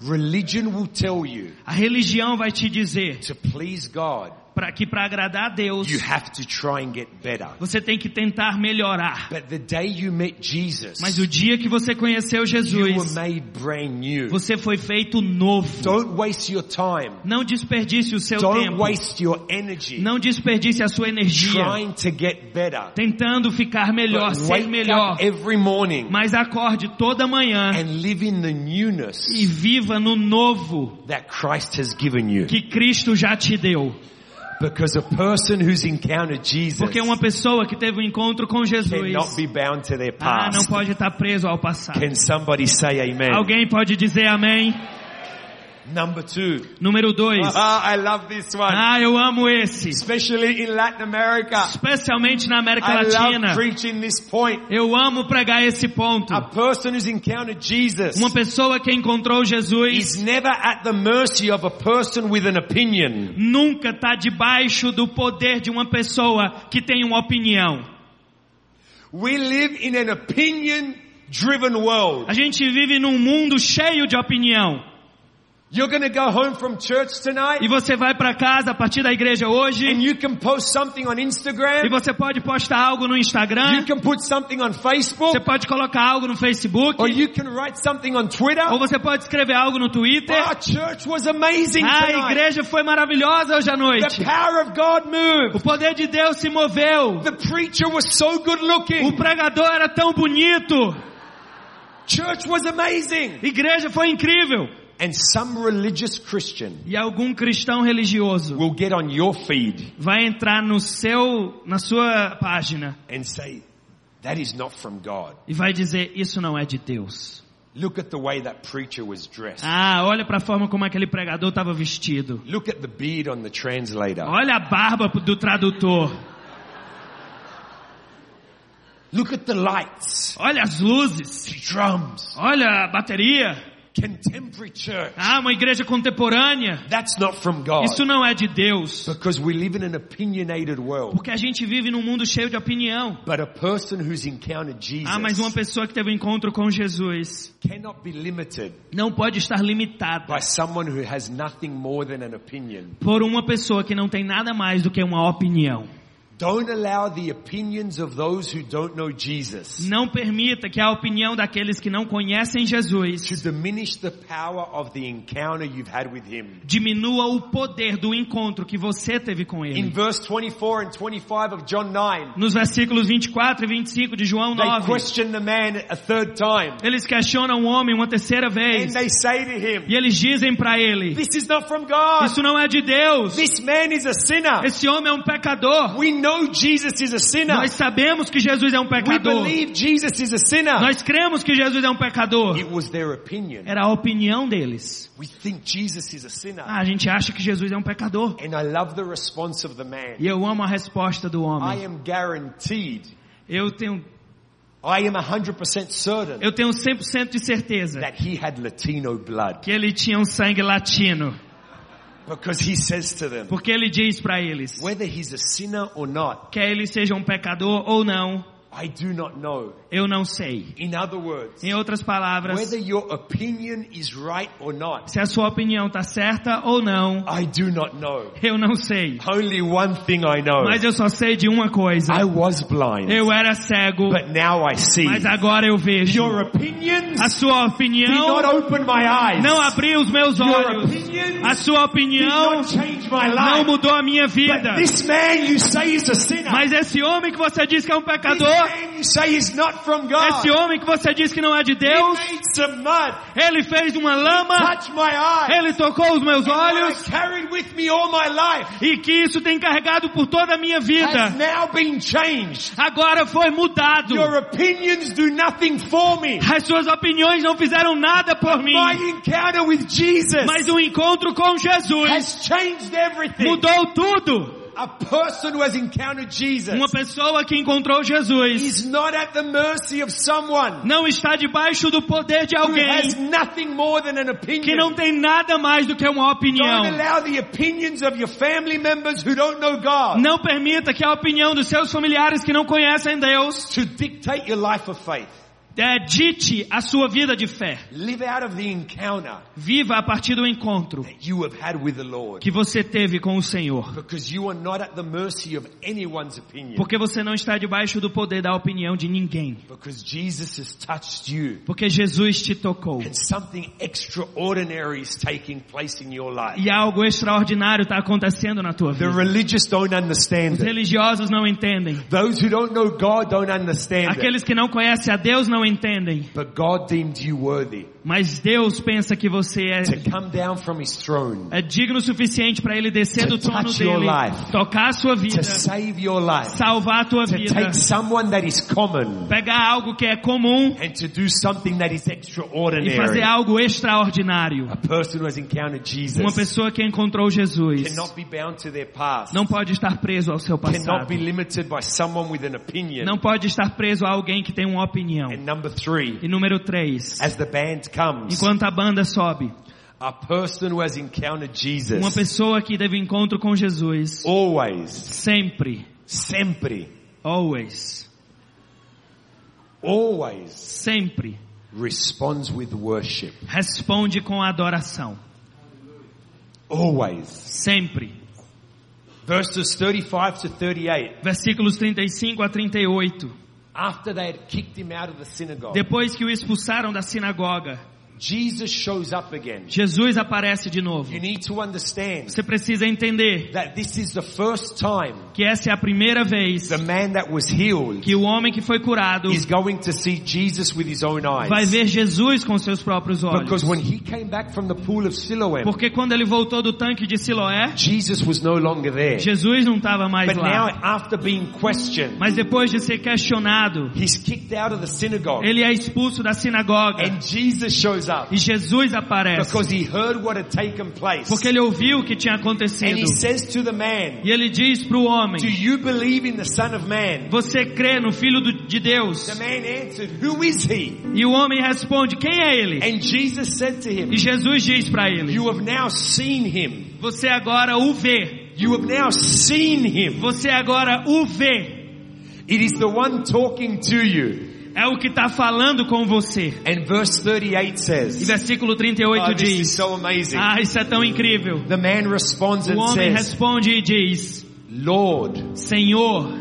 Religion will tell you A religião vai te dizer to please God, para que para agradar a Deus, you have to try and get better. você tem que tentar melhorar. But the day you met Jesus, Mas o dia que você conheceu you were Jesus, made brand new. você foi feito novo. Don't waste your time. Não desperdice o seu Don't tempo. waste your energy Não desperdice a sua energia trying to get better. tentando ficar melhor, But ser melhor. up every morning Mas acorde toda manhã and live in the newness e viva no novo that Christ has given you. que Cristo já te deu. Because a person who's encountered Jesus Porque uma pessoa que teve um encontro com Jesus cannot be bound to their ah, não pode estar preso ao passado. Can somebody say amen? Alguém pode dizer amém? Number two. Número dois. Ah, I love this one. Ah, eu amo esse. Especially in Latin America. Especialmente na América I Latina. love preaching this point. Eu amo pregar esse ponto. A person who's encountered Jesus Uma pessoa que encontrou Jesus is never at the mercy of a person with an opinion. nunca está debaixo do poder de uma pessoa que tem uma opinião. We live in an opinion driven world. A gente vive num mundo cheio de opinião. You're to go home from church tonight E você vai para casa a partir da igreja hoje and you can post something on e Instagram. você pode postar algo no You Instagram, can put something on Facebook você pode colocar algo no Facebook, or you can write something on Twitter. ou você pode escrever algo no Twitter. Our church was amazing A tonight. igreja foi maravilhosa hoje à noite. The power of God O moved. poder de Deus se moveu. The preacher was so good O looking. pregador era tão bonito. Church was amazing. Igreja foi incrível. And some religious Christian E algum cristão religioso will get on your feed vai entrar no seu, na sua página and say, that is not from God. e vai dizer isso não é de Deus. Look at the way that preacher was dressed. Ah, olha para a forma como aquele pregador estava vestido. Look at the beard on the translator. Olha a barba do tradutor. Look at the lights, Olha as luzes. the drums. Olha a bateria. Contemporary church. Ah, uma igreja contemporânea. That's not from God. Isso não é de Deus. Because we live in an opinionated world. Porque a gente vive num mundo cheio de opinião. But a person who's encountered Jesus Ah, mas uma pessoa que teve um encontro com Jesus cannot be limited não pode estar limitada by someone who has nothing more than an opinion. por uma pessoa que não tem nada mais do que uma opinião. Don't allow the opinions of those who don't know Jesus Não permita que a opinião daqueles que não conhecem to Jesus diminish the power of the encounter you've had with Him. diminua o poder do encontro que você teve com In ele. verse 24 and 25 of John 9, Nos versículos 24 e 25 de João they 9, question the man a third time. eles questionam o homem uma terceira And vez they say to him, e eles dizem para ele: This is not from God. Isso não é de Deus. This man is a sinner. Esse homem é um pecador. We know Jesus is a sinner. Nós sabemos que Jesus é um We pecador. believe Jesus is a sinner. Nós cremos que Jesus é um pecador. It was their opinion. Era a opinião deles. We think Jesus is a sinner. Ah, a gente acha que Jesus é um pecador. And I love the response of the man. E eu amo a resposta do I homem. am guaranteed, Eu tenho, I am 100% certain eu tenho 100% de certeza that he had Latino blood. que ele tinha um sangue latino. Because he says to them, Porque ele diz para eles, whether he's a sinner or not, quer ele seja um pecador ou não, I do not know. eu não sei. In other words, Em outras palavras, whether your opinion is right or not, se a sua opinião está certa ou não, I do not know. eu não sei. Only one thing I know. Mas eu só sei de uma coisa. I was blind, Eu era cego, but now I see. mas agora eu vejo. Your opinions A sua did opinião not open my eyes. não abriu os meus Your olhos. opinions A sua did opinião not change my não life. mudou a minha vida. But this man you say is a sinner. Mas esse homem que você diz que é um pecador, man you say is not from God. esse homem que você diz que não é de Deus, mud. ele fez uma lama, ele tocou os meus olhos e que isso tem carregado por toda a minha vida. Agora foi mudado. As suas opiniões não fizeram nada por mim, mas o encontro com Jesus mudou tudo. A person who has encountered Jesus Uma pessoa que encontrou Jesus is not at the mercy of someone não está debaixo do poder de alguém has nothing more than an que não tem nada mais do que uma opinião. Não permita que a opinião dos seus familiares que não conhecem Deus faith. é, dite a sua vida de fé. Live out of the encounter Viva a partir do encontro that you have had with the Lord. que você teve com o Senhor. Because you are not at the mercy of anyone's opinion. Porque você não está debaixo do poder da opinião de ninguém. Because Jesus has touched you. Porque Jesus te tocou. And something extraordinary is taking place in your life. E algo extraordinário está acontecendo na tua vida. religious don't understand Os religiosos não entendem. Those who don't know God don't understand it. Aqueles que não conhecem a Deus não entendem. But God deemed you worthy Mas Deus pensa que você é, to come down from His throne, é digno o suficiente para Ele descer To do trono dele, tocar a sua vida, to save your life, salvar a tua to vida, take someone that is common pegar algo que é comum and to do something that is e fazer algo extraordinário. A person who has encountered Jesus Uma pessoa que encontrou Jesus cannot be bound to their past, não pode estar preso ao seu cannot passado. be limited by someone with an opinion. Não pode estar preso a alguém que tem uma opinião. Number three, E número 3. as the band comes, Enquanto a banda sobe, a person who has encountered uma Jesus pessoa que teve encontro com Jesus, always, sempre, sempre, always, always sempre responds with worship. responde com adoração. Always. Sempre. Verses 35 to 38. Versículos 35 a 38. Depois que o expulsaram da sinagoga, Jesus shows up again. Jesus aparece de novo. You need to understand Você precisa entender that this is the first time que essa é a primeira vez the man that was healed que o homem que foi curado is going to see Jesus with his own vai eyes. ver Jesus com seus próprios Because olhos. when he came back from the pool of Siloam, Porque quando ele voltou do tanque de Siloé, Jesus was no longer there. Jesus não estava mais But now, lá. after being questioned, Mas depois de ser questionado, he's kicked out of the synagogue. ele é expulso da sinagoga. And Jesus shows up E Jesus aparece. because he heard what had taken place. Porque ele ouviu o que tinha And acontecido. he says to the man, E ele diz para o Do homem, you believe in the Son of Man? você crê no Filho do- de Deus? The man answered, Who is he? E o homem responde, quem é ele? And Jesus said to him, E Jesus diz para ele, You have now seen him. você agora o vê. You have now seen him. Você agora o vê. It is the one talking to you. É o que está falando com você. And verse 38 E says, versículo 38 oh, is diz, so ah, isso é tão incrível. The man responds O homem says, responde e diz, Lord, Senhor,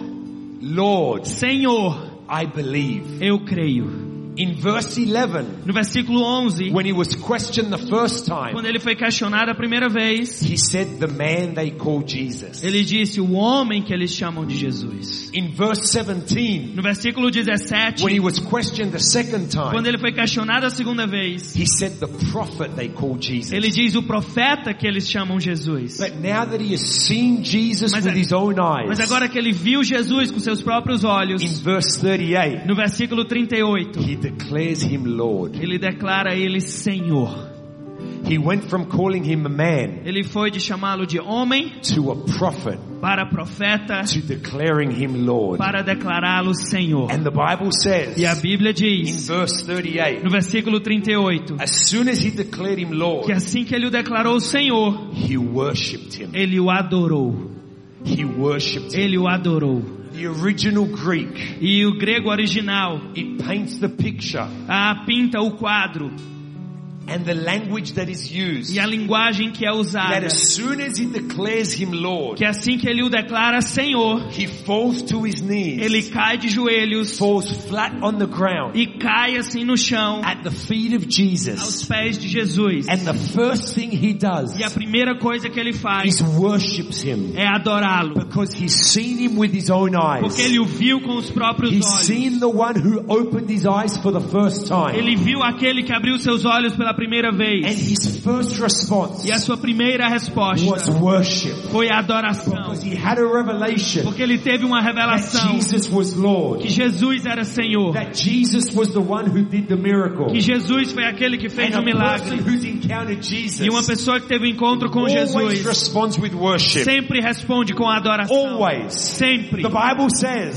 Lord, Senhor, I believe. eu creio. In verse 11, No versículo 11, when he was questioned the first time, quando ele foi questionado a primeira vez, he said, the man they call Jesus. ele disse o homem que eles chamam de Jesus. In verse 17, No versículo 17, when he was questioned the second quando time, ele foi questionado a segunda vez, he said, the prophet they call Jesus. ele diz o profeta que eles chamam Jesus. But now that he has seen Jesus Mas with his own Mas eyes, agora que ele viu Jesus com seus próprios olhos, in verse 38, no versículo 38, he declares him Lord. ele declara ele Senhor. He went from calling him a man Ele foi de chamá-lo de homem to a prophet para profeta to declaring him Lord. para declará-lo Senhor. And the Bible says E a Bíblia in diz, verse 38, no versículo 38, as soon as he declared him que Lord, assim que ele o declarou Senhor, he worshipped him. ele o adorou. He worshipped him. Ele o adorou. The original Greek, E o grego original it paints the picture. Ah, pinta o quadro and the language that is used. e a linguagem que é That usada. as soon as he declares him Lord, Que assim que ele o declara Senhor, he falls to his knees, ele cai de joelhos falls flat on the ground e cai assim no chão at the feet of aos Jesus. pés de Jesus. And the first thing he does E a primeira coisa que ele faz is worships him é adorá-lo. because he's seen him with his own Porque eyes. ele o viu com os próprios He's olhos. seen the one who opened his eyes for the first time. Ele viu aquele que abriu seus olhos pela primeira And vez. his first response E a sua primeira was resposta worship. foi a adoração. Because he had a revelation Porque ele teve uma that revelação Jesus was Lord. que Jesus era Senhor. That Jesus was the one who did the miracle. Que Jesus foi aquele que fez o milagre. E uma pessoa que teve um encontro com Jesus sempre responde com adoração. Always. Sempre. The Bible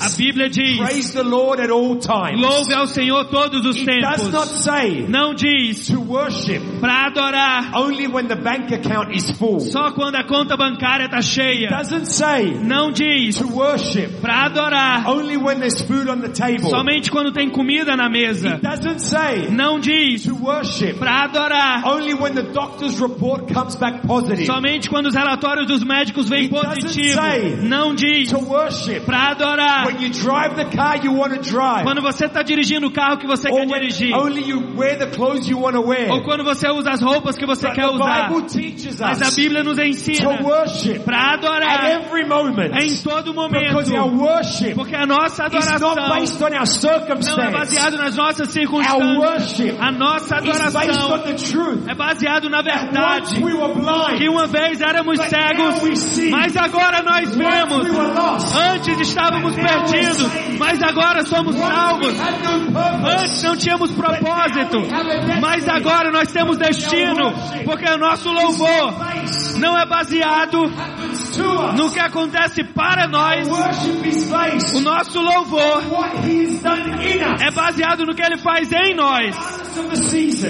A Bíblia diz, praise the Lord at all times. louve ao Senhor todos os It does not tempos. say Não diz to worship para adorar only when the bank account is full. It só quando a conta bancária está cheia. doesn't say Não diz to worship para adorar only when there's food on the table. somente quando tem comida na mesa. It doesn't say Não diz to worship para adorar only when the doctor's report comes back positive. somente quando os relatórios dos médicos vêm say Não diz para adorar when you drive the car you want to drive. quando você está dirigindo o carro que você Or quer dirigir. only you wear the clothes you want to wear. Ou quando você usa as roupas que você But quer usar. Mas a Bíblia nos ensina para at adorar every moment. em todo Because our momento. worship Porque a nossa adoração não é baseado nas nossas Our circunstâncias. worship A nossa adoração é baseado na verdade. Que uma vez éramos cegos, mas agora nós vemos. Antes estávamos perdidos, mas agora somos salvos. Antes não tínhamos propósito, mas agora nós temos destino, porque o nosso louvor não é baseado no que acontece para nós. O nosso louvor é baseado no que Ele faz em nós,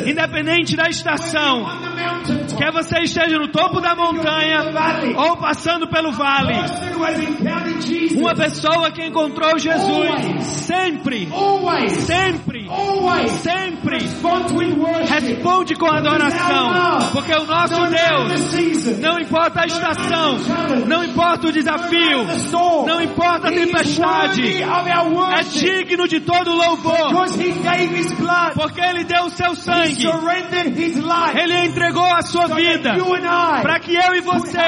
independente da estação. On the mountaintop, Quer você esteja no topo da montanha ou passando pelo vale. Uma pessoa que encontrou Jesus sempre, sempre, sempre responde com adoração, porque o nosso Deus não importa a estação, não importa o desafio, não importa a tempestade, é digno de todo louvor, porque Ele deu o seu sangue. Ele entregou a sua vida para que eu e você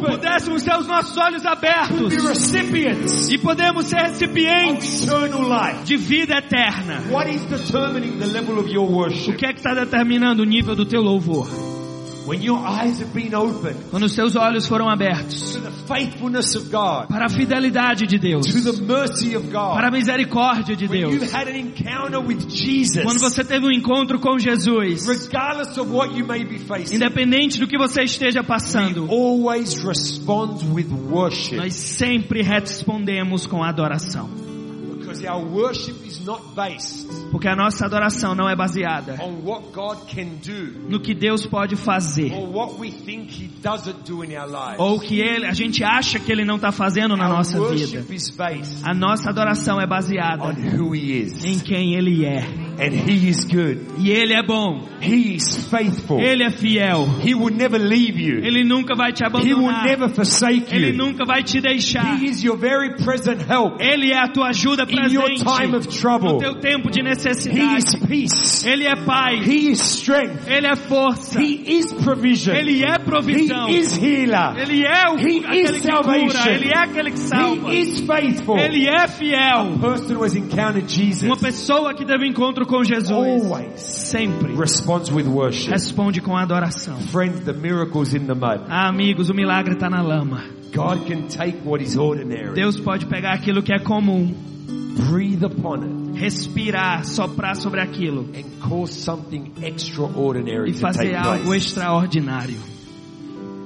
pudéssemos ter os nossos olhos to abertos e podemos ser recipientes de vida eterna. O que é que está determinando o nível do teu louvor? Quando os teus olhos foram abertos to the faithfulness of God, para a fidelidade de Deus, to the mercy of para a misericórdia de Deus, had an encounter with Jesus, quando você teve um encontro com Jesus, regardless of what you may be facing, independente do que você esteja passando, always respond with worship. nós sempre respondemos com adoração. Porque a nossa adoração não é baseada on what God can do no que Deus pode fazer, or what we think He doesn't do in our lives. ou que ele, a gente acha que Ele não está fazendo na our nossa vida. worship is based A nossa adoração é on baseada who He is. em quem Ele é. And He is good. E Ele é bom, He is faithful. Ele é fiel, He will never leave you. Ele nunca vai te He will abandonar, never forsake Ele you. nunca vai te deixar. He is your very present help Ele é a tua ajuda in your presente time of no trouble. teu tempo de He is necessidade. peace. Ele é paz, He is strength. Ele é força, He is provision. Ele é provisão, He is healer. Ele é o, He aquele is que salvation. cura, Ele é aquele que salva, He is faithful. Ele é fiel. person who has encountered Jesus Uma pessoa que teve encontro com Jesus always sempre responds with worship. responde com adoração. Friends, the miracle's in the mud. Ah, amigos, o milagre está na lama. God can take what is ordinary, Deus pode pegar aquilo que é comum, breathe upon it, respirar, soprar sobre aquilo and cause something extraordinary e fazer algo extraordinário.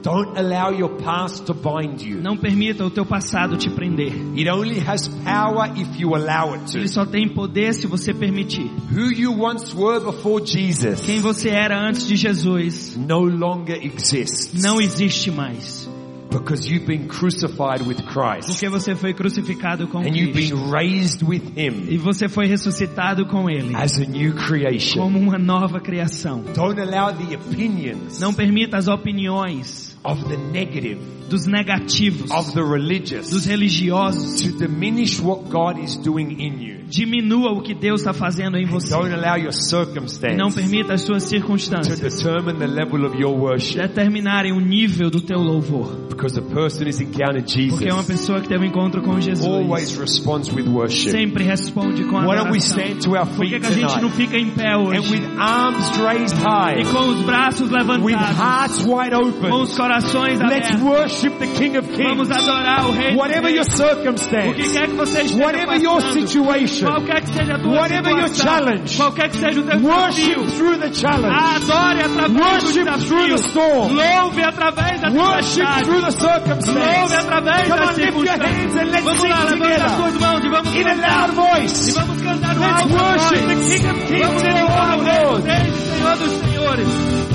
Don't allow your past to bind you. Não permita o teu passado te prender. It only has power if you allow it Ele to. só tem poder se você permitir. Who you once were before Jesus Quem você era antes de Jesus no longer exists não existe mais. Because you've been crucified with Christ Porque você foi crucificado com and you've Cristo. been raised with Him E você foi ressuscitado com Ele. as a new creation. Como uma nova criação. Don't allow the opinions Não permita as opiniões of the negative, dos negativos, of the religious, dos religiosos. to diminish what God is doing in you. Diminua o que Deus está fazendo em você. Don't allow your E não permita as suas to circunstâncias determine the level of your worship. determinarem o nível do teu louvor. Because a person who's encountered Porque é uma Jesus pessoa que teve um encontro com Jesus always responds with worship. sempre responde com adoração. stand to our Por que, feet que a gente não fica em pé and hoje? with arms raised high, E com os braços with levantados, hearts wide com open, os corações let's abertos, worship the King of vamos Kings. adorar o Rei Whatever your Reis. O que circumstance, quer que você esteja whatever your passando, situation, qualquer que seja a tua whatever your situação, challenge, qualquer que seja o teu worship desafio, through the challenge, adore através do worship through desafio, the storm, louve através da worship tempestade, through the louve circumstance. através Come on, lift your hands and let's Vamos sing lá, together. as suas mãos e vamos In a cantar. loud E voice, vamos cantar let's worship the voz. King of Kings Vamos and Lord of Lords. E Senhor dos Senhores.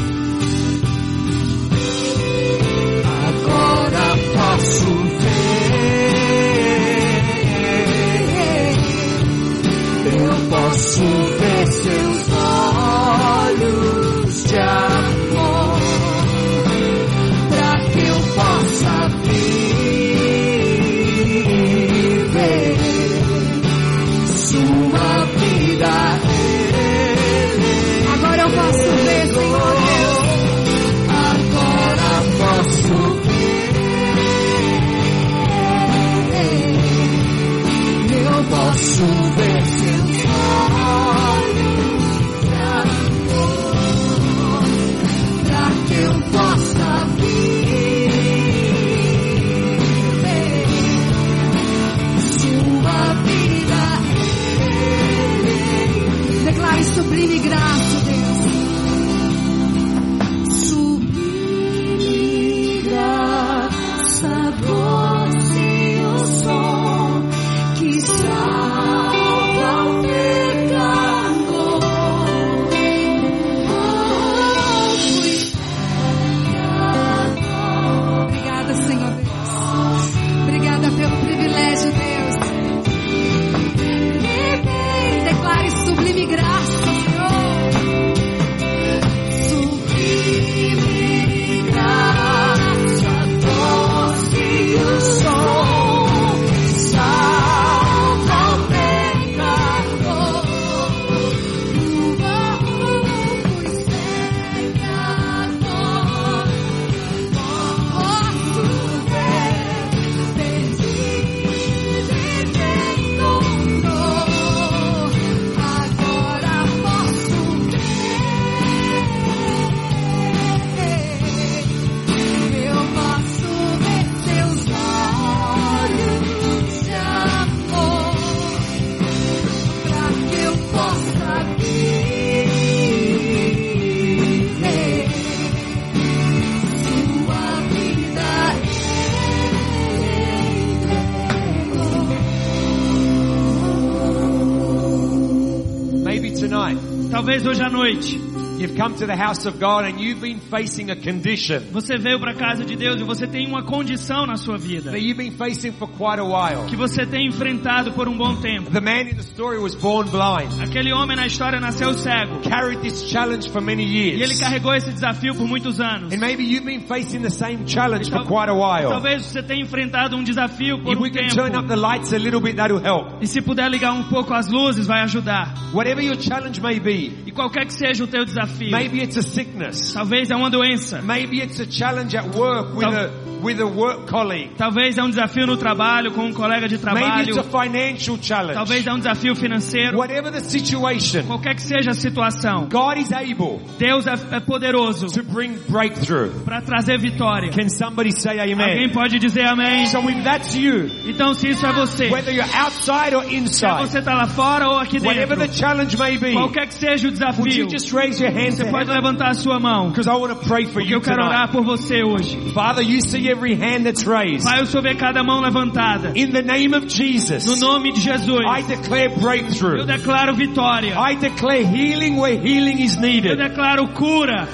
Posso ver, eu posso ver to the house of God and you've been facing a condition você veio para a casa de Deus e você tem uma condição na sua vida that you've been facing for quite a while. que você tem enfrentado por um bom tempo. The man in the story was born blind, Aquele homem na história nasceu cego carried this challenge for many e ele years. carregou esse desafio por muitos anos. And maybe you've been facing the same challenge for Tal- quite a while. Talvez você tenha enfrentado um desafio por If um we can turn up tempo. the lights a little bit, that'll help. E se puder ligar um pouco as luzes, vai ajudar. Whatever your challenge may be, E qualquer que seja o teu desafio, maybe it's a sickness, talvez é uma doença, maybe it's a challenge at work with a with a work colleague, talvez é um desafio no trabalho com um colega de maybe it's a trabalho, financial challenge. talvez é um desafio financeiro, Whatever the situation, qualquer que seja a situação, God is able Deus é, é poderoso to bring breakthrough. para trazer vitória. Can somebody say Alguém amen? pode dizer amém? So if that's you, Então se isso é você, whether you're outside or se inside, você está lá fora ou aqui whatever the dentro, challenge may be, qualquer que seja o would desafio, you just raise your hands pode levantar a sua mão, Because I want to pray for porque you eu quero orar tonight. por você hoje. Father, you see every hand that's raised. Pai, eu só ver cada mão levantada. In the name of No Jesus, nome de Jesus, I declare eu breakthrough. declaro vitória. I declare healing where healing is Eu needed. declaro cura.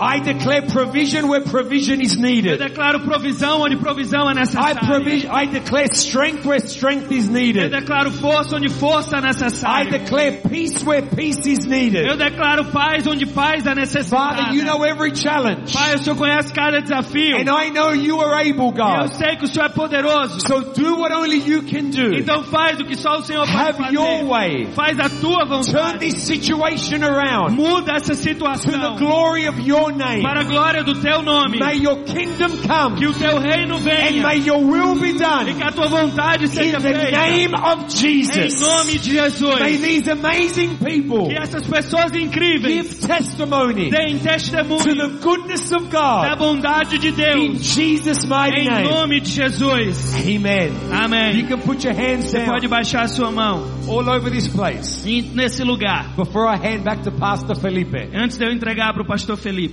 I declare provision where provision is needed. Eu declaro provisão onde provisão é I, necessária. provi- I declare strength where strength is needed. Eu declaro força onde força é I necessária. I declare peace where peace is needed. Eu declaro paz onde paz é necessária. Father, you know every challenge. Pai, o Senhor conhece cada desafio. And I know you are able, E eu sei que o Senhor é poderoso. So do what only you can do. Então faz o que só o Senhor pode Have your way. Faz a tua Turn this situation around Muda essa situação. to the glory of your name. para a glória do teu nome. May your kingdom come Que o teu reino and venha. may your will be E done que a tua vontade in seja the feita. name of Em Jesus. nome de Jesus. May these amazing people Que essas pessoas incríveis give testimony deem to testemunho the goodness of da God bondade de in Deus. Jesus' mighty Em name. nome de Jesus. Amen. You Amém. can put your hands Você down pode baixar a sua mão all over this place. em- nesse lugar. Before I hand back to Pastor Felipe. Antes de eu entregar para o pastor Felipe.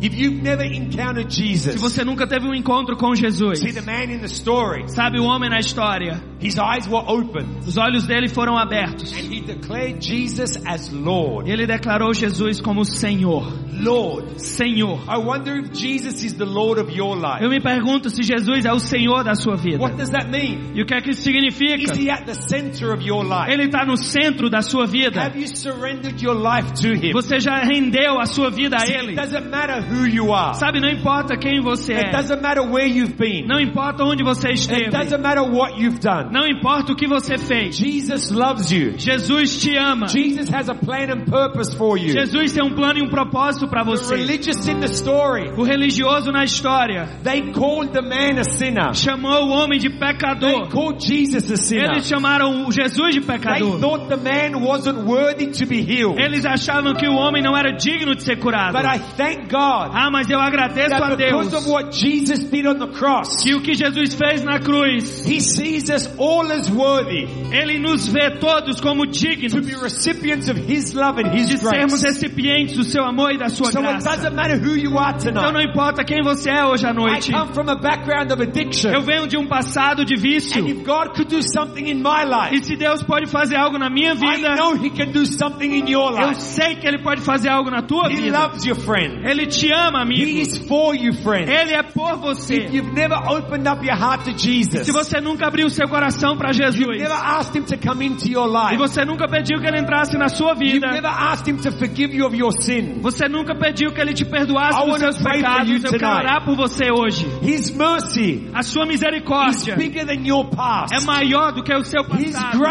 If you've never encountered Se Jesus, você nunca teve um encontro com Jesus, see the man in the story, sabe o homem na história, his eyes were open os olhos dele foram abertos. and he declared Jesus as Lord. Ele declarou Jesus como Senhor. Lord. Senhor. I wonder if Jesus is the Lord of your life. Eu me pergunto se Jesus é o Senhor da sua vida. What does that mean? E o que é que isso significa? Is he at the center of your life? Ele está no centro da sua vida. Have you surrendered your life to him? Você já rendeu a sua vida a Ele. It doesn't matter who you are. Sabe, não importa quem você It é. doesn't matter where you've been. Não importa onde você It esteve. doesn't matter what you've done. Não importa o que você fez. Jesus loves you. Jesus te ama. Jesus has a plan and purpose for you. Jesus tem um plano e um propósito para The você. religious in the story, O religioso na história they called the man a sinner. chamou o homem de They pecador. called Jesus a sinner. Eles chamaram o Jesus de They pecador. thought the man wasn't worthy to be healed. Eles achavam que o homem não era digno de ser curado. But I thank God Ah, mas eu agradeço a that because Deus of what Jesus did on the cross, que o que Jesus fez na cruz, He sees us all as worthy Ele nos vê todos como to dignos be recipients of His love and His de sermos recipientes do seu amor e da sua So it graça. doesn't matter who you are Então tonight. não importa quem você é hoje à I noite. come from a background of addiction. Eu venho de um passado de vício. And if God could do something in my life, E se Deus pode fazer algo na minha I vida, know He can do something in your eu life. sei que Ele pode fazer algo na tua He vida. loves you, friend. Ele te ama, He amigo. is for you, friend. Ele é por If você. you've never opened up your heart to Jesus, Se você nunca abriu seu coração para Jesus, never asked Him to come into your e life, você nunca pediu que Ele entrasse na sua vida, never asked Him to forgive you of your sin, você nunca pediu que Ele te perdoasse dos seus pecados, eu quero orar por você hoje. His mercy A sua is misericórdia bigger than your past. é maior do que o seu His passado.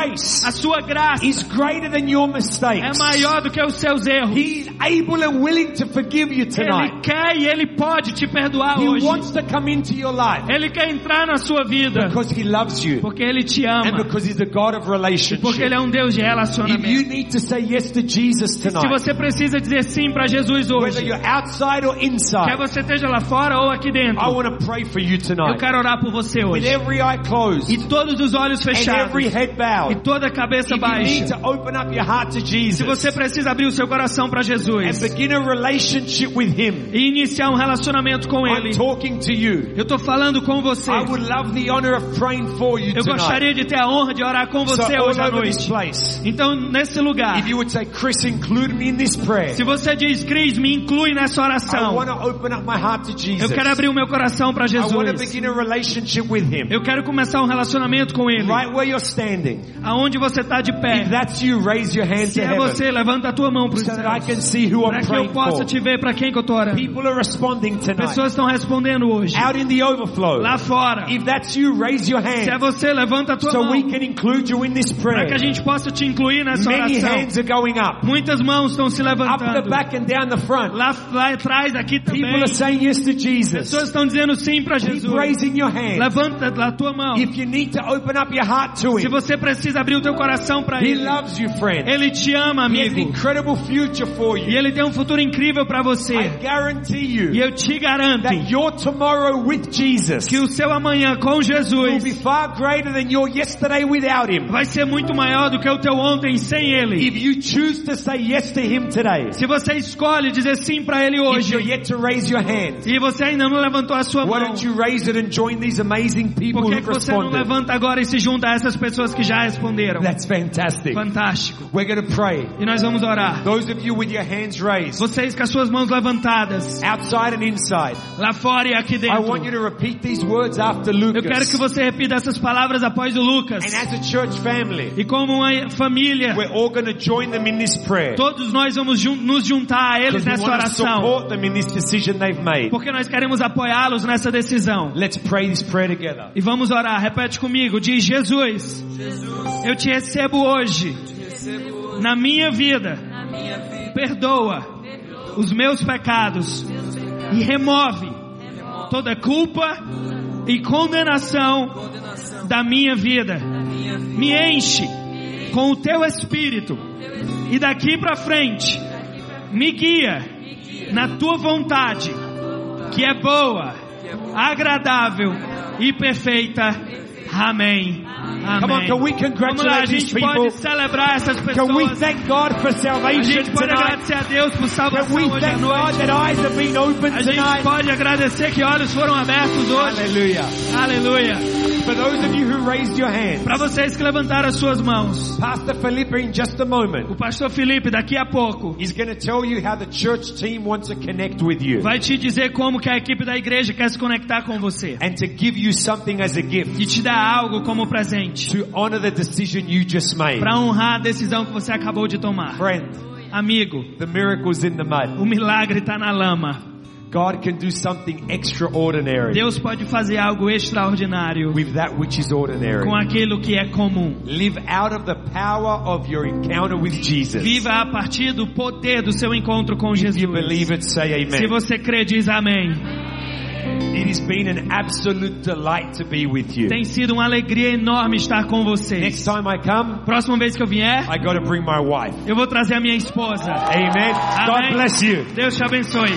A sua graça é maior do que os seus erros. He is able and willing to forgive you Ele quer e Ele pode te perdoar He hoje. Ele quer entrar na sua vida because He loves you porque Ele te and ama. because He's a God of Porque. Ele é um Deus de If you relacionamento. need to say yes to Jesus Se tonight, você precisa dizer sim para Jesus whether hoje, you're outside or quer inside, você esteja lá fora ou aqui I dentro, want to pray for you eu tonight. quero orar por você With hoje. every eye closed E todos os olhos and fechados every head e bowed, toda a cabeça if you need baixa. to open up your heart to Se Jesus você precisa abrir o seu coração para and Jesus begin a relationship with Him. e iniciar um relacionamento com I'm Ele. talking to you. Eu estou falando com você. I would love the honor of praying for you Eu tonight. Gostaria de ter a honra de orar com So você all hoje à noite. place, Então, nesse lugar, if you would say, Chris, include me in this prayer. se você diz, Cris, me inclui nessa oração. Eu quero abrir o meu coração para Jesus. begin a relationship with Him. Eu quero começar um relacionamento com Ele. Right where you're standing. Aonde você está de If pé. that's you, raise your hand Se to é heaven. você, levanta a tua mão para os So céus. Para que eu possa for. te ver para quem que eu estou orando. People are responding tonight. Pessoas estão respondendo hoje. Out in the overflow. Lá fora. If that's you, raise your Se é hand. você, levanta a tua So we mão. can include you in this Para que a gente possa te incluir nessa Many oração. hands are going up. Muitas mãos estão se Up the levantando. back and down the front. Lá, lá atrás, aqui People também. are saying yes to Jesus. Pessoas estão dizendo sim para Keep Jesus. raising your hand. Levanta a tua mão. If you need to open up your heart to Se Him, você precisa abrir o teu coração para He Ele. loves you, friend. Ele te ama, He has an amigo. incredible future for E you. Ele tem um futuro incrível para I você. guarantee E you eu te garanto that your tomorrow with Jesus que o seu amanhã com will be Jesus far greater than your yesterday without Him. vai ser muito maior do que o teu ontem sem Ele. If you choose to say yes to Him today, Se você escolhe dizer sim para Ele if hoje you're yet to raise your hand, e você ainda não levantou a sua why mão, don't you raise it and join these amazing people por que, você não levanta agora e se junta a essas pessoas que já responderam? That's fantastic. Fantástico. We're going to pray. E nós vamos orar. Those of you with your hands raised, Vocês com as suas mãos levantadas, outside and inside, lá fora e aqui I dentro. want you to repeat these words after Eu quero que Lucas. você repita essas palavras após o Lucas. And as a church family, E como uma família, we're all going to join them in this prayer. todos nós vamos jun- nos juntar a eles nessa oração. Porque nós queremos apoiá-los nessa decisão. Let's pray this prayer together. E vamos orar. Repete comigo. Diz Jesus, eu te recebo hoje na minha vida. Perdoa os meus pecados e remove toda culpa e condenação da minha vida. Me enche com o teu espírito e daqui para frente me guia na tua vontade, que é boa, agradável e perfeita. Amém. Come on, can we Vamos lá, a congratulate gente pode people? celebrar essas Can we pessoas. thank God for A salvation gente pode tonight? agradecer a Deus por Can salvação we hoje à thank God noite. that eyes have been opened A gente tonight? pode agradecer que olhos foram abertos hoje. Hallelujah. Aleluia. For those of you who raised your hand, Para vocês que levantaram as suas mãos, Pastor Philippa in just a moment o pastor Felipe daqui a pouco is going to tell you how the church team wants to connect with you vai te dizer como que a equipe da igreja quer se conectar com você and to give you something as a gift e te dar algo como presente to honor the decision you just made. para honrar a decisão que você acabou de tomar. Friend, Amigo, the miracle's in the mud. o milagre está na lama. God can do something extraordinary Deus pode fazer algo extraordinário with that which is ordinary. com aquilo que é comum. Live out of the power of your encounter with Jesus. Viva a partir do poder do seu encontro com If you Jesus. believe it, say Se amen. você crê, diz amém. It has been an absolute delight to be with you. Tem sido uma alegria enorme estar com você. Next time I come, Próxima vez que eu vier, I got to bring my wife. eu vou trazer a minha esposa. Amen. God Amém. bless you. Deus te abençoe.